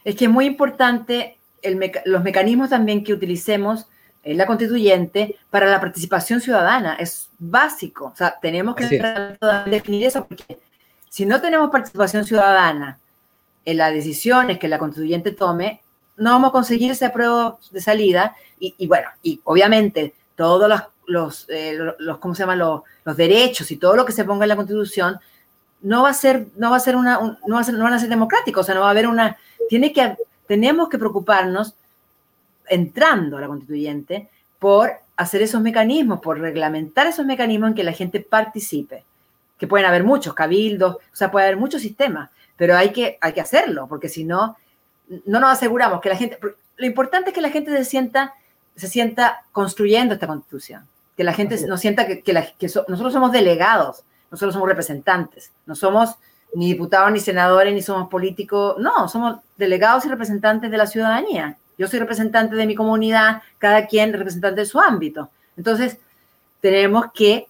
Es que es muy importante los mecanismos también que utilicemos en la constituyente para la participación ciudadana. Es básico. O sea, tenemos que definir eso porque si no tenemos participación ciudadana en las decisiones que la constituyente tome, no vamos a conseguir ese apruebo de salida. Y, y bueno, y obviamente todos los los, eh, los ¿cómo se llama? Los, derechos y todo lo que se ponga en la Constitución, no va a ser, no va a ser una, no, va a ser, no van a ser democráticos, o sea, no va a haber una, tiene que, tenemos que preocuparnos, entrando a la constituyente, por hacer esos mecanismos, por reglamentar esos mecanismos en que la gente participe, que pueden haber muchos cabildos, o sea, puede haber muchos sistemas, pero hay que, hay que hacerlo, porque si no, no nos aseguramos que la gente, lo importante es que la gente se sienta, se sienta construyendo esta constitución que la gente no sienta que, nosotros somos delegados, nosotros somos representantes, no somos ni diputados, ni senadores, ni somos políticos, no, somos delegados y representantes de la ciudadanía. Yo soy representante de mi comunidad, cada quien representante de su ámbito. Entonces, tenemos que,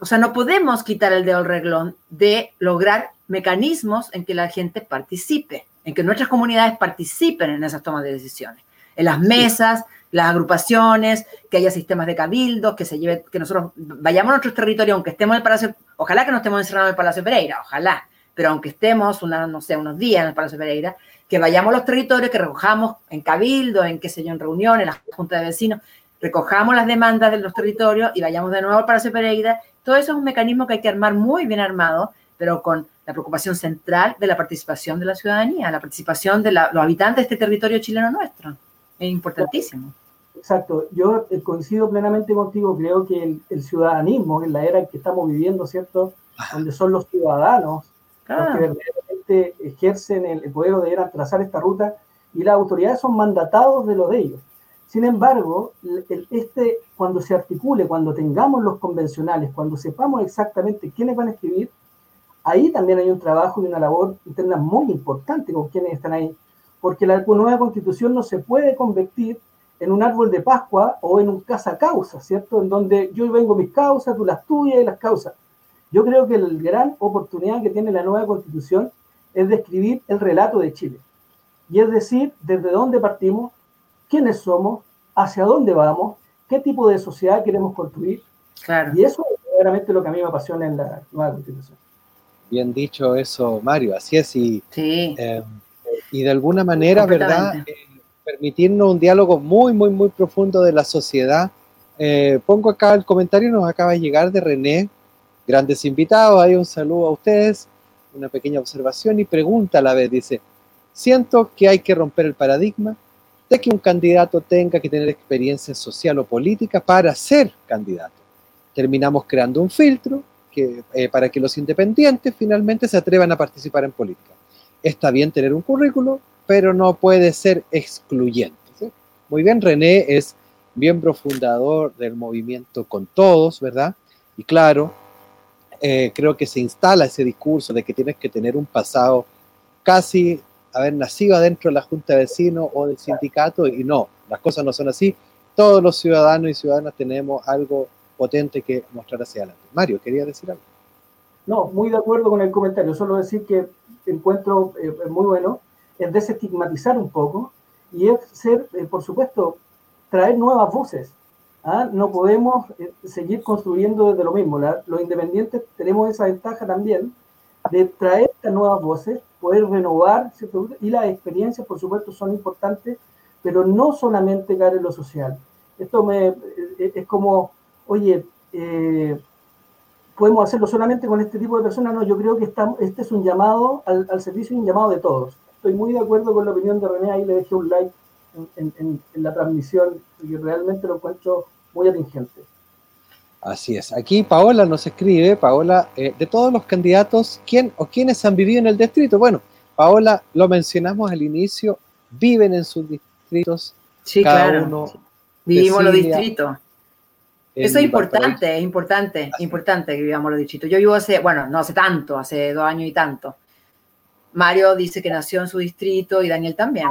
o sea, no podemos quitar el dedo al reglón de lograr mecanismos en que la gente participe, en que nuestras comunidades participen en esas tomas de decisiones, en las mesas, las agrupaciones, que haya sistemas de cabildos, que se lleve, que nosotros vayamos a nuestro territorio, aunque estemos en el Palacio, ojalá que no estemos encerrados en el Palacio Pereira, ojalá, pero aunque estemos una, no sé, unos días en el Palacio Pereira, que vayamos a los territorios, que recojamos en cabildo, en qué sé yo, en reuniones, en las juntas de vecinos, recojamos las demandas de los territorios y vayamos de nuevo al Palacio Pereira. Todo eso es un mecanismo que hay que armar muy bien armado, pero con la preocupación central de la participación de la ciudadanía, la participación de los habitantes de este territorio chileno nuestro. Es importantísimo. Exacto, yo eh, coincido plenamente contigo, creo que el, ciudadanismo en la era en que estamos viviendo, ¿cierto? Donde son los ciudadanos los que verdaderamente ejercen el, poder o deberán trazar esta ruta y las autoridades son mandatados de lo de ellos. Sin embargo, este, cuando se articule, cuando tengamos los convencionales, cuando sepamos exactamente quiénes van a escribir, ahí también hay un trabajo y una labor interna muy importante con quienes están ahí, porque la nueva constitución no se puede convertir en un árbol de Pascua o en un casa causa, ¿cierto? En donde yo vengo mis causas, tú las tuyas y las causas. Yo creo que la gran oportunidad que tiene la nueva constitución es describir el relato de Chile. Y es decir, desde dónde partimos, quiénes somos, hacia dónde vamos, qué tipo de sociedad queremos construir. Claro. Y eso es verdaderamente lo que a mí me apasiona en la nueva constitución. Bien dicho eso, Mario, así es. Y, eh, y de alguna manera, ¿verdad? Eh, permitirnos un diálogo muy, muy, muy profundo de la sociedad. Eh, pongo acá el comentario, nos acaba de llegar de René, grandes invitados, hay un saludo a ustedes, una pequeña observación y pregunta a la vez, dice, siento que hay que romper el paradigma de que un candidato tenga que tener experiencia social o política para ser candidato. Terminamos creando un filtro que, eh, para que los independientes finalmente se atrevan a participar en política. Está bien tener un currículo, pero no puede ser excluyente. Muy bien, René es miembro fundador del movimiento Con Todos, ¿verdad? Y claro, eh, creo que se instala ese discurso de que tienes que tener un pasado casi haber nacido adentro de la Junta de Vecinos o del sindicato y no, las cosas no son así. Todos los ciudadanos y ciudadanas tenemos algo potente que mostrar hacia adelante. Mario, ¿quería decir algo? No, muy de acuerdo con el comentario. Solo decir que encuentro eh, muy bueno es desestigmatizar un poco y es ser, eh, por supuesto, traer nuevas voces. ¿ah? No podemos eh, seguir construyendo desde lo mismo. los independientes tenemos esa ventaja también de traer estas nuevas voces, poder renovar, y las experiencias, por supuesto, son importantes, pero no solamente caer en lo social. Esto me, eh, es como, oye, eh, podemos hacerlo solamente con este tipo de personas. No, yo creo que este es un llamado al, servicio y un llamado de todos. Estoy muy de acuerdo con la opinión de René, ahí le dejé un like en, en la transmisión, y realmente lo encuentro muy atingente. Así es. Aquí Paola nos escribe, Paola, eh, de todos los candidatos, ¿quién o quiénes han vivido en el distrito? Bueno, Paola, lo mencionamos al inicio, viven en sus distritos. Sí, claro. Vivimos los distritos. Eso es importante, es importante, importante que vivamos los distritos. Yo vivo hace, bueno, no hace tanto, hace dos años y tanto. Mario dice que nació en su distrito y Daniel también.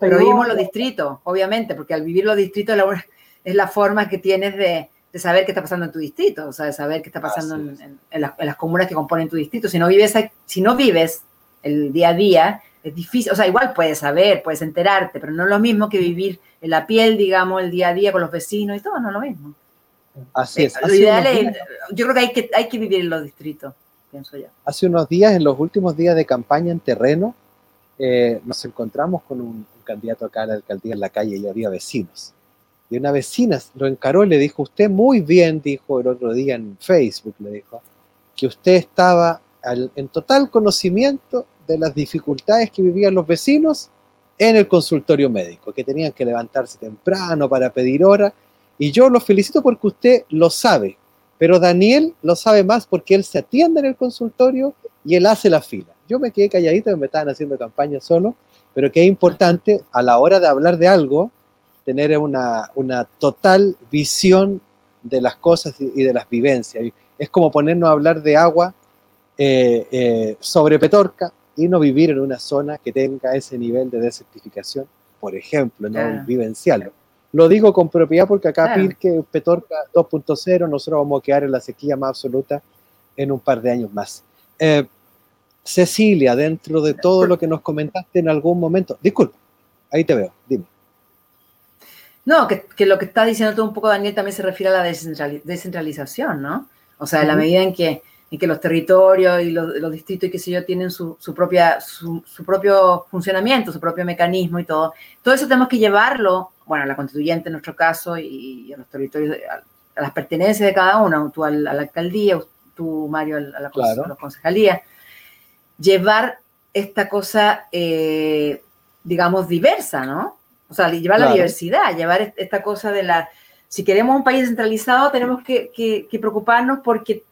Pero vivimos los distritos, obviamente, porque al vivir los distritos es la forma que tienes de, de saber qué está pasando en tu distrito, o sea, de saber qué está pasando en, las, comunas que componen tu distrito. Si no vives, si no vives el día a día, es difícil, o sea, igual puedes saber, puedes enterarte, pero no es lo mismo que vivir en la piel, digamos, el día a día con los vecinos y todo, no es lo mismo. Así es. Lo ideal es, yo creo que hay, que hay que vivir en los distritos, pienso yo. Hace unos días, en los últimos días de campaña en terreno, eh, nos encontramos con un, candidato acá a la alcaldía en la calle y había vecinos. Y una vecina lo encaró y le dijo, usted muy bien, dijo el otro día en Facebook, le dijo, que usted estaba en total conocimiento de las dificultades que vivían los vecinos en el consultorio médico, que tenían que levantarse temprano para pedir hora. Y yo lo felicito porque usted lo sabe, pero Daniel lo sabe más porque él se atiende en el consultorio y él hace la fila. Yo me quedé calladito, me estaban haciendo campaña solo, pero que es importante a la hora de hablar de algo, tener una, total visión de las cosas y de las vivencias. Es como ponernos a hablar de agua eh, eh, sobre Petorca y no vivir en una zona que tenga ese nivel de desertificación, por ejemplo, no vivencial. Lo digo con propiedad porque acá Pirque, Petorca 2.0, nosotros vamos a quedar en la sequía más absoluta en un par de años más. Eh, Cecilia, dentro de todo lo que nos comentaste en algún momento, disculpa, ahí te veo, dime. No, que, lo que está diciendo tú un poco, Daniel, también se refiere a la descentralización, ¿no? O sea, en la medida en que, en que los territorios y los, distritos y qué sé yo tienen su, propia, su, propio funcionamiento, su propio mecanismo y todo, todo eso tenemos que llevarlo bueno, a la constituyente en nuestro caso y, a los territorios, a, las pertenencias de cada uno, tú a la, alcaldía, tú Mario a la, concejalía, llevar esta cosa, eh, digamos, diversa, ¿no? O sea, llevar la diversidad, llevar esta cosa de la... Si queremos un país centralizado, tenemos que, que preocuparnos porque,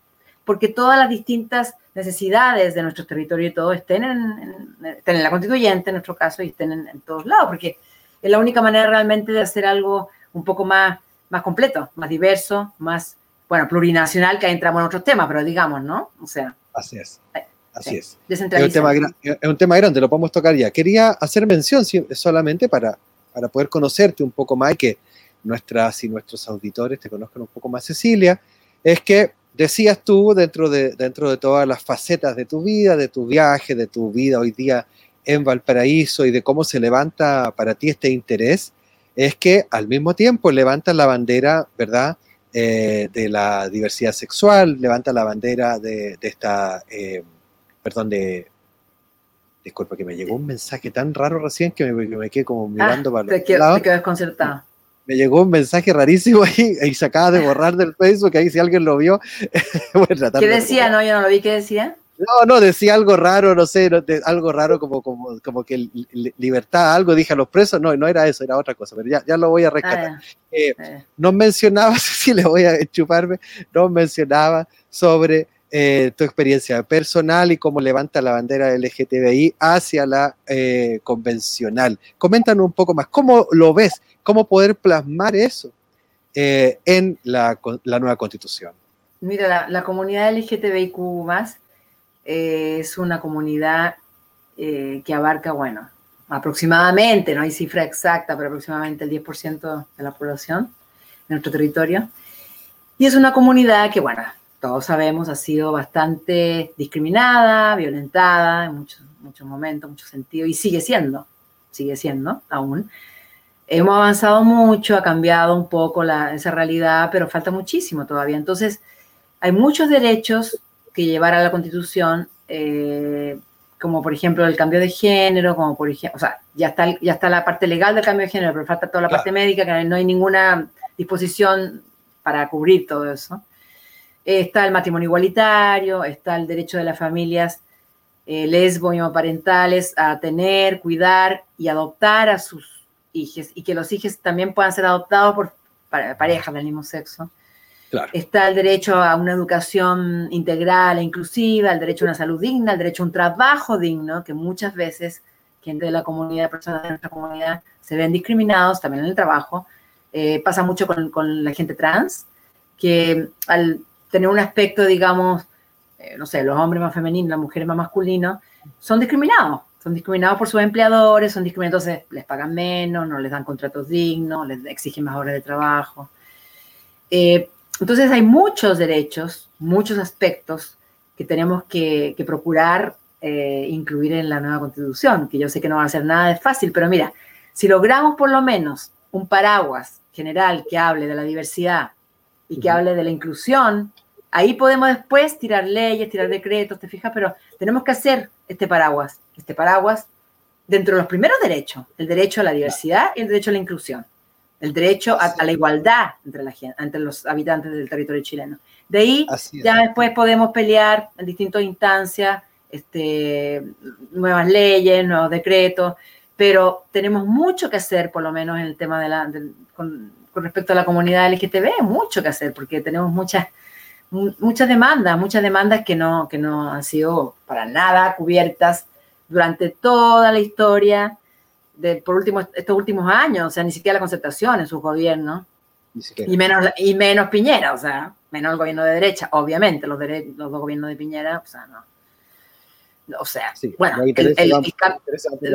porque todas las distintas necesidades de nuestro territorio y todo estén en, en la constituyente, en nuestro caso, y estén en, todos lados, porque es la única manera realmente de hacer algo un poco más, más completo, más diverso, más, bueno, plurinacional, que ahí entramos en otros temas, pero digamos, ¿no? O sea. Así es. Eh, así es. Es un, tema, es un tema grande, lo podemos tocar ya. Quería hacer mención solamente para, para poder conocerte un poco más y que nuestras y nuestros auditores te conozcan un poco más, Cecilia, es que decías tú, dentro de, dentro de todas las facetas de tu vida, de tu viaje, de tu vida hoy día en Valparaíso y de cómo se levanta para ti este interés, es que al mismo tiempo levanta la bandera, ¿verdad? Eh, de la diversidad sexual, levanta la bandera de, esta, eh, perdón, de... Disculpa, que me llegó un mensaje tan raro recién que me, quedé como ah, mirando para los te, lados. Te desconcertado me llegó un mensaje rarísimo ahí y se acaba de borrar del Facebook, ahí si alguien lo vio. *laughs* ¿Qué decía? No, yo no lo vi, ¿qué decía? No, no, decía algo raro, no sé, algo raro como, como, como que libertad, algo dije a los presos, no, no era eso, era otra cosa, pero ya, ya lo voy a rescatar. Ah, eh, eh. No mencionaba, *laughs* si le voy a chuparme, no mencionaba sobre eh, tu experiencia personal y cómo levanta la bandera LGTBI hacia la convencional. Coméntanos un poco más, ¿cómo lo ves? cómo poder plasmar eso en la, nueva constitución. Mira, la, comunidad LGTBIQ eh, es una comunidad eh, que abarca, bueno, aproximadamente, no hay cifra exacta, pero aproximadamente el 10% de la población de nuestro territorio. Y es una comunidad que, bueno, todos sabemos, ha sido bastante discriminada, violentada en muchos, muchos momentos, muchos sentidos, y sigue siendo, sigue siendo aún. Hemos avanzado mucho, ha cambiado un poco esa realidad, pero falta muchísimo todavía. Entonces, hay muchos derechos que llevar a la Constitución, eh, como por ejemplo el cambio de género, como por ejemplo, o sea, ya está, ya está la parte legal del cambio de género, pero falta toda la parte médica, que no hay ninguna disposición para cubrir todo eso. Está el matrimonio igualitario, está el derecho de las familias eh, lesbo y homoparentales a tener, cuidar y adoptar a sus y que los hijos también puedan ser adoptados por parejas del mismo sexo. Está el derecho a una educación integral e inclusiva, el derecho a una salud digna, el derecho a un trabajo digno, que muchas veces gente de la comunidad, personas de nuestra comunidad, se ven discriminados también en el trabajo. Eh, pasa mucho con, con, la gente trans, que al tener un aspecto, digamos, eh, no sé, los hombres más femeninos, las mujeres más masculinos, son discriminados son discriminados por sus empleadores, son discriminados, entonces les pagan menos, no les dan contratos dignos, les exigen más horas de trabajo. Eh, entonces hay muchos derechos, muchos aspectos que tenemos que, procurar eh, incluir en la nueva constitución, que yo sé que no va a ser nada de fácil, pero mira, si logramos por lo menos un paraguas general que hable de la diversidad y que hable de la inclusión, ahí podemos después tirar leyes, tirar decretos, te fijas, pero tenemos que hacer este paraguas este paraguas, dentro de los primeros derechos, el derecho a la diversidad y el derecho a la inclusión, el derecho a, la igualdad entre, la, entre los habitantes del territorio chileno. De ahí ya después podemos pelear en distintas instancias, este, nuevas leyes, nuevos decretos, pero tenemos mucho que hacer, por lo menos en el tema de la, con, respecto a la comunidad LGTB, mucho que hacer, porque tenemos muchas muchas demandas, muchas demandas que no, que no han sido para nada cubiertas durante toda la historia, de, por último, estos últimos años, o sea, ni siquiera la concertación en sus gobiernos, y menos, y menos Piñera, o sea, menos el gobierno de derecha, obviamente, los, los dos gobiernos de Piñera, o sea, no. O sea, bueno, el,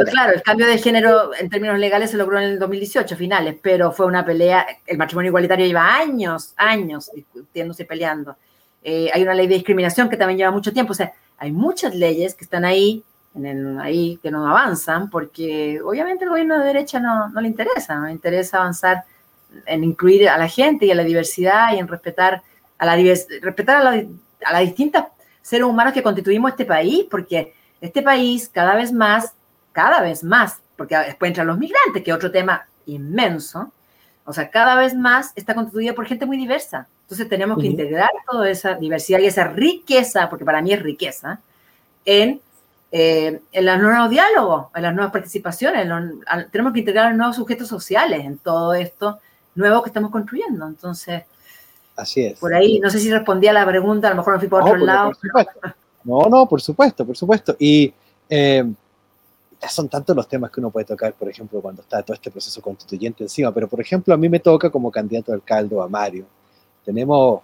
claro, el cambio de género en términos legales se logró en el 2018, finales, pero fue una pelea, el matrimonio igualitario lleva años, años discutiéndose y peleando. Eh, hay una ley de discriminación que también lleva mucho tiempo, o sea, hay muchas leyes que están ahí en ahí que no avanzan, porque obviamente el gobierno de derecha no, no le interesa, no le interesa avanzar en incluir a la gente y a la diversidad y en respetar a la respetar a, la, a las distintas seres humanos que constituimos este país, porque este país cada vez más, cada vez más, porque después entran los migrantes, que es otro tema inmenso. O sea, cada vez más está constituido por gente muy diversa. Entonces tenemos que integrar toda esa diversidad y esa riqueza, porque para mí es riqueza, en, eh, en los nuevos diálogos, en las nuevas participaciones. tenemos que integrar nuevos sujetos sociales en todo esto nuevo que estamos construyendo. Entonces, así es. Por ahí, no sé si respondí a la pregunta, a lo mejor me fui por otro lado. no, no, por supuesto, por supuesto. Y eh, son tantos los temas que uno puede tocar, por ejemplo, cuando está todo este proceso constituyente encima, pero por ejemplo, a mí me toca como candidato a alcalde a Mario, tenemos,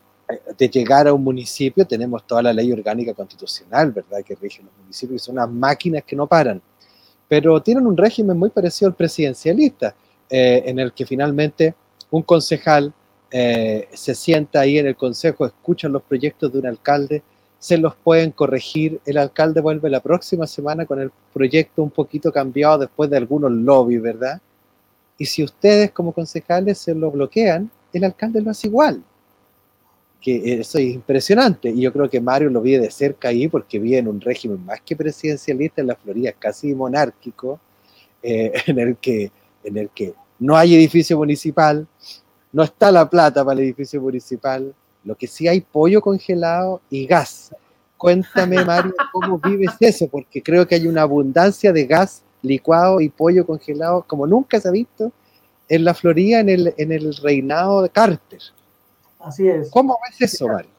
de llegar a un municipio, tenemos toda la ley orgánica constitucional, ¿verdad?, que rige los municipios, son unas máquinas que no paran, pero tienen un régimen muy parecido al presidencialista, eh, en el que finalmente un concejal eh, se sienta ahí en el consejo, escucha los proyectos de un alcalde, se los pueden corregir. El alcalde vuelve la próxima semana con el proyecto un poquito cambiado después de algunos lobbies, ¿verdad? Y si ustedes como concejales se lo bloquean, el alcalde lo hace igual. Que eso es impresionante. Y yo creo que Mario lo vi de cerca ahí porque vi en un régimen más que presidencialista en la Florida, casi monárquico, eh, en, el que, en el que no hay edificio municipal, no está la plata para el edificio municipal, lo que sí hay pollo congelado y gas. Cuéntame, Mario, *laughs* cómo vives eso, porque creo que hay una abundancia de gas licuado y pollo congelado como nunca se ha visto en la Florida en el, en el reinado de Carter. Así es. ¿Cómo ves eso, Mario?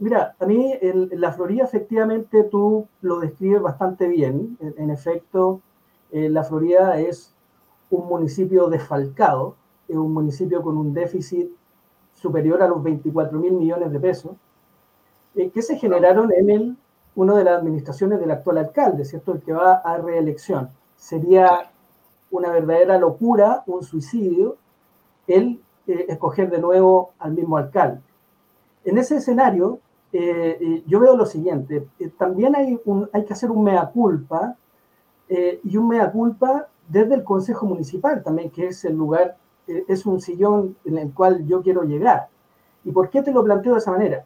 Mira, a mí en, la Florida efectivamente tú lo describes bastante bien. En, efecto, eh, la Florida es un municipio desfalcado, es un municipio con un déficit superior a los 24 mil millones de pesos, eh, que se generaron en el, una de las administraciones del actual alcalde, ¿cierto? El que va a reelección. Sería una verdadera locura, un suicidio, el eh, escoger de nuevo al mismo alcalde. En ese escenario, eh, yo veo lo siguiente, también hay, un, hay que hacer un mea culpa, y un mea culpa desde el Consejo Municipal también, que es el lugar es un sillón en el cual yo quiero llegar. ¿Y por qué te lo planteo de esa manera?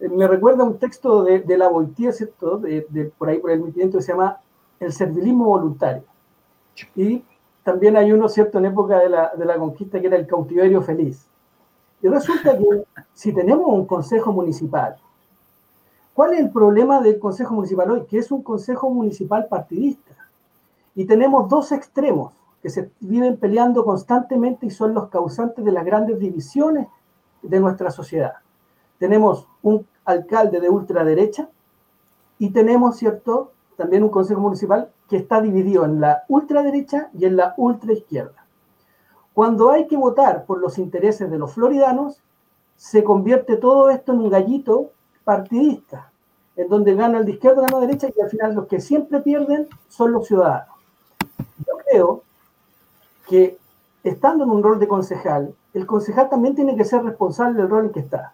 Eh, me recuerda un texto de, de la Boitier, ¿cierto? De, por ahí, por el movimiento que se llama El servilismo voluntario. Y también hay uno, ¿cierto?, en época de la, de la conquista que era el cautiverio feliz. Y resulta que si tenemos un consejo municipal, ¿cuál es el problema del consejo municipal hoy? Que es un consejo municipal partidista. Y tenemos dos extremos que se viven peleando constantemente y son los causantes de las grandes divisiones de nuestra sociedad. Tenemos un alcalde de ultraderecha y tenemos, ¿cierto?, también un consejo municipal que está dividido en la ultraderecha y en la ultraizquierda. Cuando hay que votar por los intereses de los floridanos, se convierte todo esto en un gallito partidista, en donde gana el de izquierda, gana la derecha y al final los que siempre pierden son los ciudadanos. Yo creo que estando en un rol de concejal, el concejal también tiene que ser responsable del rol en que está.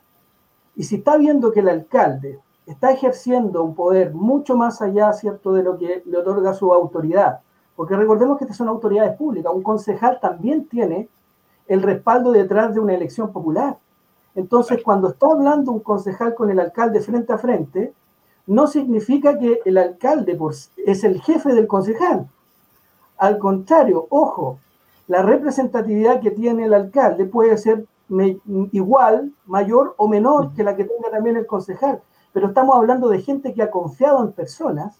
Y si está viendo que el alcalde está ejerciendo un poder mucho más allá, ¿cierto?, de lo que le otorga su autoridad, porque recordemos que estas son autoridades públicas, un concejal también tiene el respaldo detrás de una elección popular. Entonces, cuando está hablando un concejal con el alcalde frente a frente, no significa que el alcalde es el jefe del concejal. Al contrario, ojo, la representatividad que tiene el alcalde puede ser igual, mayor o menor que la que tenga también el concejal. Pero estamos hablando de gente que ha confiado en personas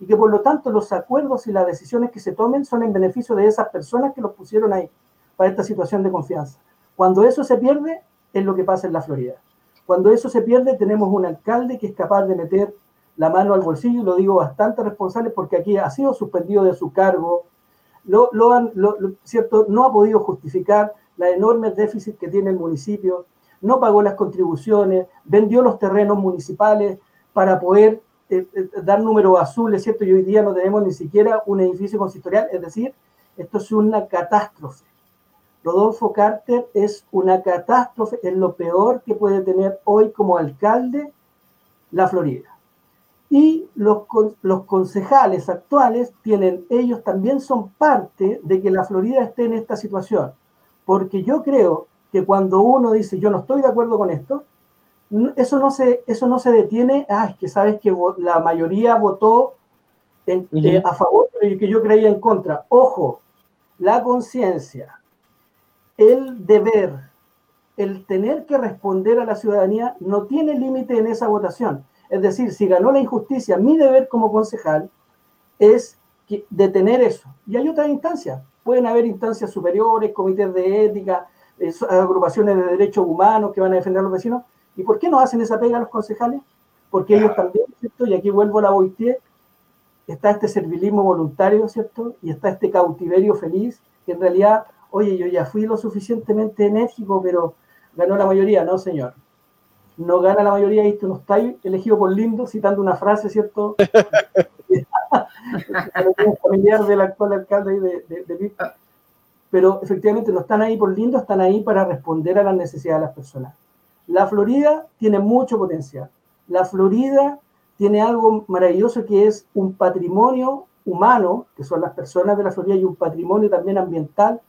y que por lo tanto los acuerdos y las decisiones que se tomen son en beneficio de esas personas que los pusieron ahí para esta situación de confianza. Cuando eso se pierde, es lo que pasa en la Florida. Cuando eso se pierde, tenemos un alcalde que es capaz de meter la mano al bolsillo, y lo digo bastante responsable porque aquí ha sido suspendido de su cargo, lo, han, ¿cierto? no ha podido justificar la enorme déficit que tiene el municipio, no pagó las contribuciones, vendió los terrenos municipales para poder eh, eh, dar números azules, ¿cierto? Y hoy día no tenemos ni siquiera un edificio consistorial, es decir, esto es una catástrofe. Rodolfo Carter es una catástrofe, es lo peor que puede tener hoy como alcalde la Florida. Y los, los concejales actuales tienen, ellos también son parte de que la Florida esté en esta situación. Porque yo creo que cuando uno dice yo no estoy de acuerdo con esto, eso no se, eso no se detiene, ah, es que sabes que la mayoría votó eh, a favor y que yo creía en contra. Ojo, la conciencia, el deber, el tener que responder a la ciudadanía no tiene límite en esa votación. Es decir, si ganó la injusticia, mi deber como concejal es detener eso. Y hay otras instancias. Pueden haber instancias superiores, comités de ética, agrupaciones de derechos humanos que van a defender a los vecinos. ¿Y por qué no hacen esa pega los concejales? Porque ellos también, ¿cierto? Y aquí vuelvo a la Boitier, está este servilismo voluntario, ¿cierto? Y está este cautiverio feliz, que en realidad, oye, yo ya fui lo suficientemente enérgico, pero ganó la mayoría, no, señor. No gana la mayoría y tú no estás elegido por lindo, citando una frase, ¿cierto? *laughs* *laughs* familiar del actual alcalde de, de, Pero efectivamente no están ahí por lindo, están ahí para responder a las necesidades de las personas. La Florida tiene mucho potencial. La Florida tiene algo maravilloso que es un patrimonio humano, que son las personas de la Florida, y un patrimonio también ambiental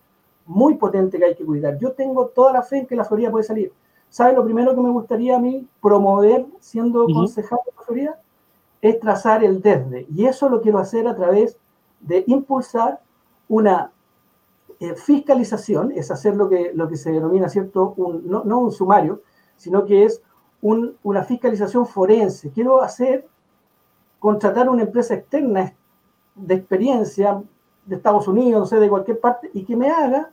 muy potente que hay que cuidar. Yo tengo toda la fe en que la Florida puede salir. ¿Sabe lo primero que me gustaría a mí promover siendo concejal de la Florida? Es trazar el desde. Y eso lo quiero hacer a través de impulsar una eh, fiscalización, es hacer lo que, lo que se denomina, ¿cierto? Un, no, no un sumario, sino que es una fiscalización forense. Quiero hacer, contratar una empresa externa de experiencia de Estados Unidos, no sé, de cualquier parte, y que me haga,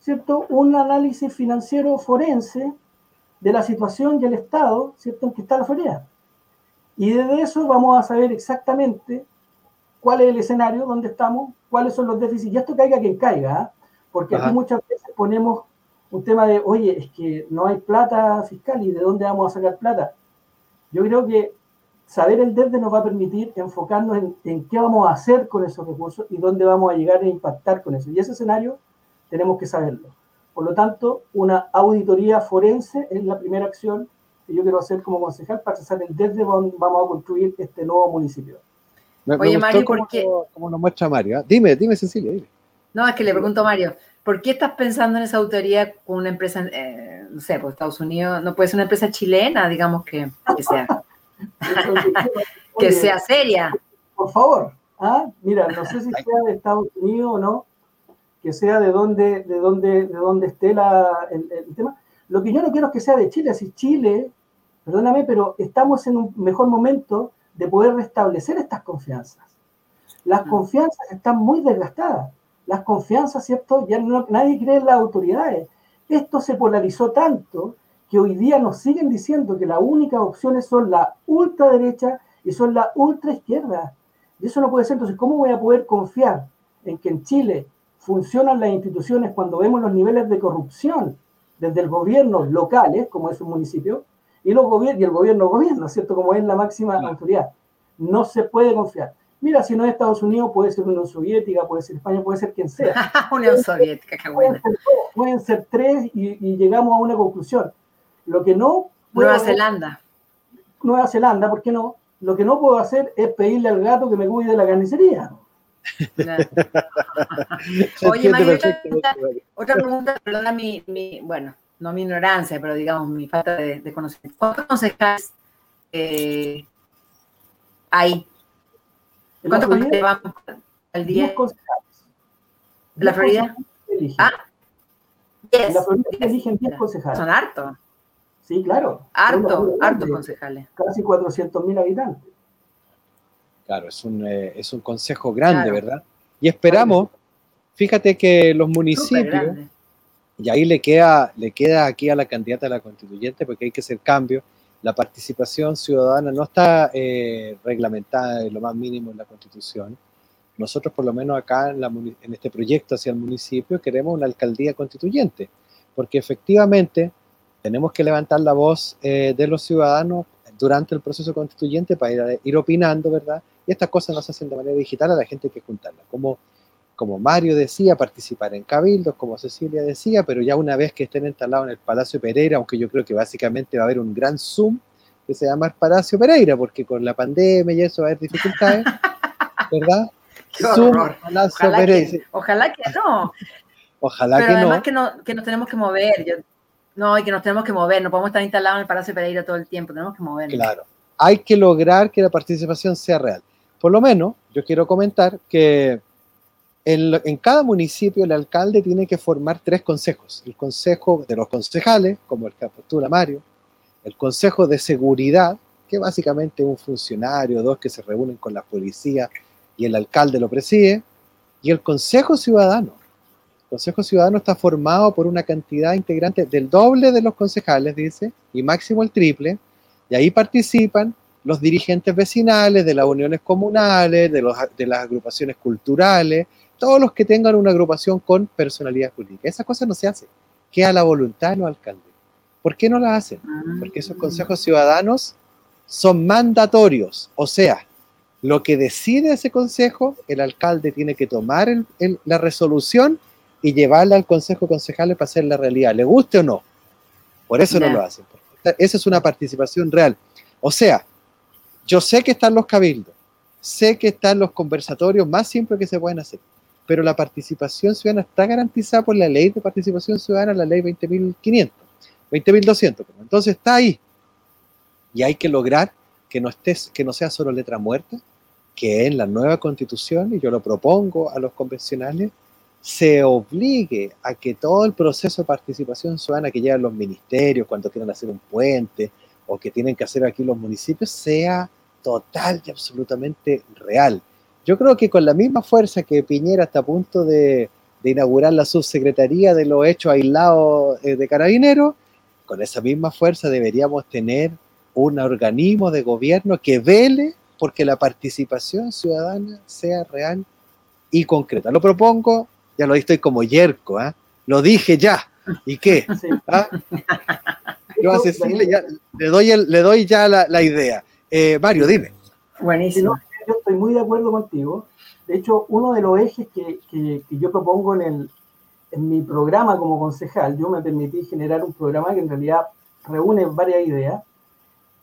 ¿cierto?, un análisis financiero forense de la situación y el estado, ¿cierto?, en que está la feria. Y desde eso vamos a saber exactamente cuál es el escenario, dónde estamos, cuáles son los déficits, y esto caiga quien caiga, ¿ah? porque aquí muchas veces ponemos un tema de, oye, es que no hay plata fiscal y de dónde vamos a sacar plata. Yo creo que saber el desde nos va a permitir enfocarnos en, qué vamos a hacer con esos recursos y dónde vamos a llegar a impactar con eso. Y ese escenario tenemos que saberlo. Por lo tanto, una auditoría forense es la primera acción que yo quiero hacer como concejal para saber el desde vamos a construir este nuevo municipio. Oye, Mario, ¿por qué? Como muestra Mario. ¿ah? Dime, dime, Cecilia, dime. No, es que le pregunto a Mario, ¿por qué estás pensando en esa autoría con una empresa, eh, no sé, pues Estados Unidos, no puede ser una empresa chilena, digamos que, sea, *laughs* que sea seria? Por favor, ¿ah? mira, no sé si sea de Estados Unidos o no, que sea de dónde, de dónde, de dónde esté la, el, el, tema. Lo que yo no quiero es que sea de Chile, si Chile, perdóname, pero estamos en un mejor momento de poder restablecer estas confianzas. Las mm. confianzas están muy desgastadas las confianzas, ¿cierto? Ya nadie cree en las autoridades. Esto se polarizó tanto que hoy día nos siguen diciendo que las únicas opciones son la ultraderecha y son la ultraizquierda. Y eso no puede ser. Entonces, ¿cómo voy a poder confiar en que en Chile funcionan las instituciones cuando vemos los niveles de corrupción desde el gobierno locales, como es un municipio, y, los y el gobierno gobierno, ¿cierto? Como es la máxima autoridad. No se puede confiar. Mira, si no es Estados Unidos, puede ser Unión Soviética, puede ser España, puede ser quien sea. *laughs* Unión Soviética, qué bueno. Pueden ser, tres y, llegamos a una conclusión. Lo que no. Nueva Zelanda. Nueva Zelanda, ¿por qué no? Lo que no puedo hacer es pedirle al gato que me cuide de la carnicería. *laughs* Oye, Mario, otra, pregunta, perdona mi, mi, bueno, no mi ignorancia, pero digamos mi falta de, conocimiento. ¿Cuántos concejales eh, hay ¿Cuánto vamos al día? ¿La Florida? Ah, En la Florida eligen 10 concejales. Son hartos. Sí, claro. Harto, harto concejales. Casi 400 mil habitantes. Claro, es un, eh, es un consejo grande, ¿verdad? Y esperamos, fíjate que los municipios, y ahí le queda, le queda aquí a la candidata a la constituyente, porque hay que hacer cambios, la participación ciudadana no está eh, reglamentada en lo más mínimo en la Constitución. Nosotros, por lo menos acá en, este proyecto hacia el municipio, queremos una alcaldía constituyente, porque efectivamente tenemos que levantar la voz eh, de los ciudadanos durante el proceso constituyente para ir, ir, opinando, ¿verdad? Y estas cosas no se hacen de manera digital, a la gente hay que juntarlas. Como como Mario decía, participar en cabildos, como Cecilia decía, pero ya una vez que estén instalados en el Palacio Pereira, aunque yo creo que básicamente va a haber un gran Zoom que se llama Palacio Pereira, porque con la pandemia y eso va a haber dificultades, *laughs* ¿verdad? Zoom, Palacio Pereira. ojalá que no. Ojalá que no. Además que, no, que nos tenemos que mover. no, y que nos tenemos que mover, no podemos estar instalados en el Palacio Pereira todo el tiempo, tenemos que movernos. Claro, hay que lograr que la participación sea real. Por lo menos, yo quiero comentar que en, cada municipio el alcalde tiene que formar tres consejos. El consejo de los concejales, como el que postula Mario, el consejo de seguridad, que básicamente un funcionario, dos que se reúnen con la policía y el alcalde lo preside, y el consejo ciudadano. El consejo ciudadano está formado por una cantidad integrante del doble de los concejales, dice, y máximo el triple, y ahí participan los dirigentes vecinales, de las uniones comunales, de, de las agrupaciones culturales, todos los que tengan una agrupación con personalidad jurídica. Esas cosas no se hacen. Queda la voluntad de los alcaldes. ¿Por qué no la hacen? Porque esos consejos ciudadanos son mandatorios. O sea, lo que decide ese consejo, el alcalde tiene que tomar la resolución y llevarla al consejo concejal para hacer la realidad, le guste o no. Por eso no lo hacen. Esa es una participación real. O sea, yo sé que están los cabildos, sé que están los conversatorios más simples que se pueden hacer, pero la participación ciudadana está garantizada por la ley de participación ciudadana, la ley 20.500, 20.200. Entonces está ahí. Y hay que lograr que no, estés, que no sea solo letra muerta, que en la nueva constitución, y yo lo propongo a los convencionales, se obligue a que todo el proceso de participación ciudadana que llevan los ministerios cuando quieren hacer un puente o que tienen que hacer aquí los municipios sea total y absolutamente real. Yo creo que con la misma fuerza que Piñera está a punto de, inaugurar la subsecretaría de los hechos aislados eh, de carabineros, con esa misma fuerza deberíamos tener un organismo de gobierno que vele porque la participación ciudadana sea real y concreta. Lo propongo, ya lo estoy como yerco, ¿ah? lo dije ya. ¿Y qué? *laughs* ¿Ah? Yo a Cecilia le, doy le doy ya la, idea. Eh, Mario, dime. Buenísimo yo estoy muy de acuerdo contigo. De hecho, uno de los ejes que, que, yo propongo en, el, en mi programa como concejal, yo me permití generar un programa que en realidad reúne varias ideas.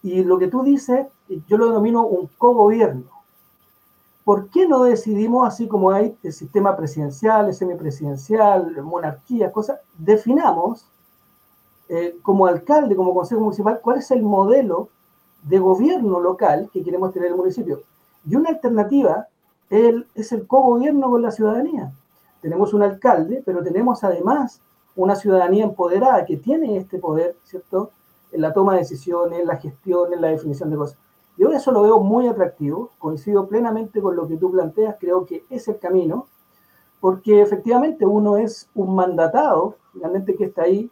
Y lo que tú dices, yo lo denomino un cogobierno. ¿Por qué no decidimos, así como hay el sistema presidencial, el semipresidencial, monarquía, cosas, definamos eh, como alcalde, como consejo municipal, cuál es el modelo de gobierno local que queremos tener en el municipio? Y una alternativa es el cogobierno con la ciudadanía. Tenemos un alcalde, pero tenemos además una ciudadanía empoderada que tiene este poder, ¿cierto? En la toma de decisiones, en la gestión, en la definición de cosas. Yo eso lo veo muy atractivo, coincido plenamente con lo que tú planteas, creo que es el camino, porque efectivamente uno es un mandatado, finalmente que está ahí,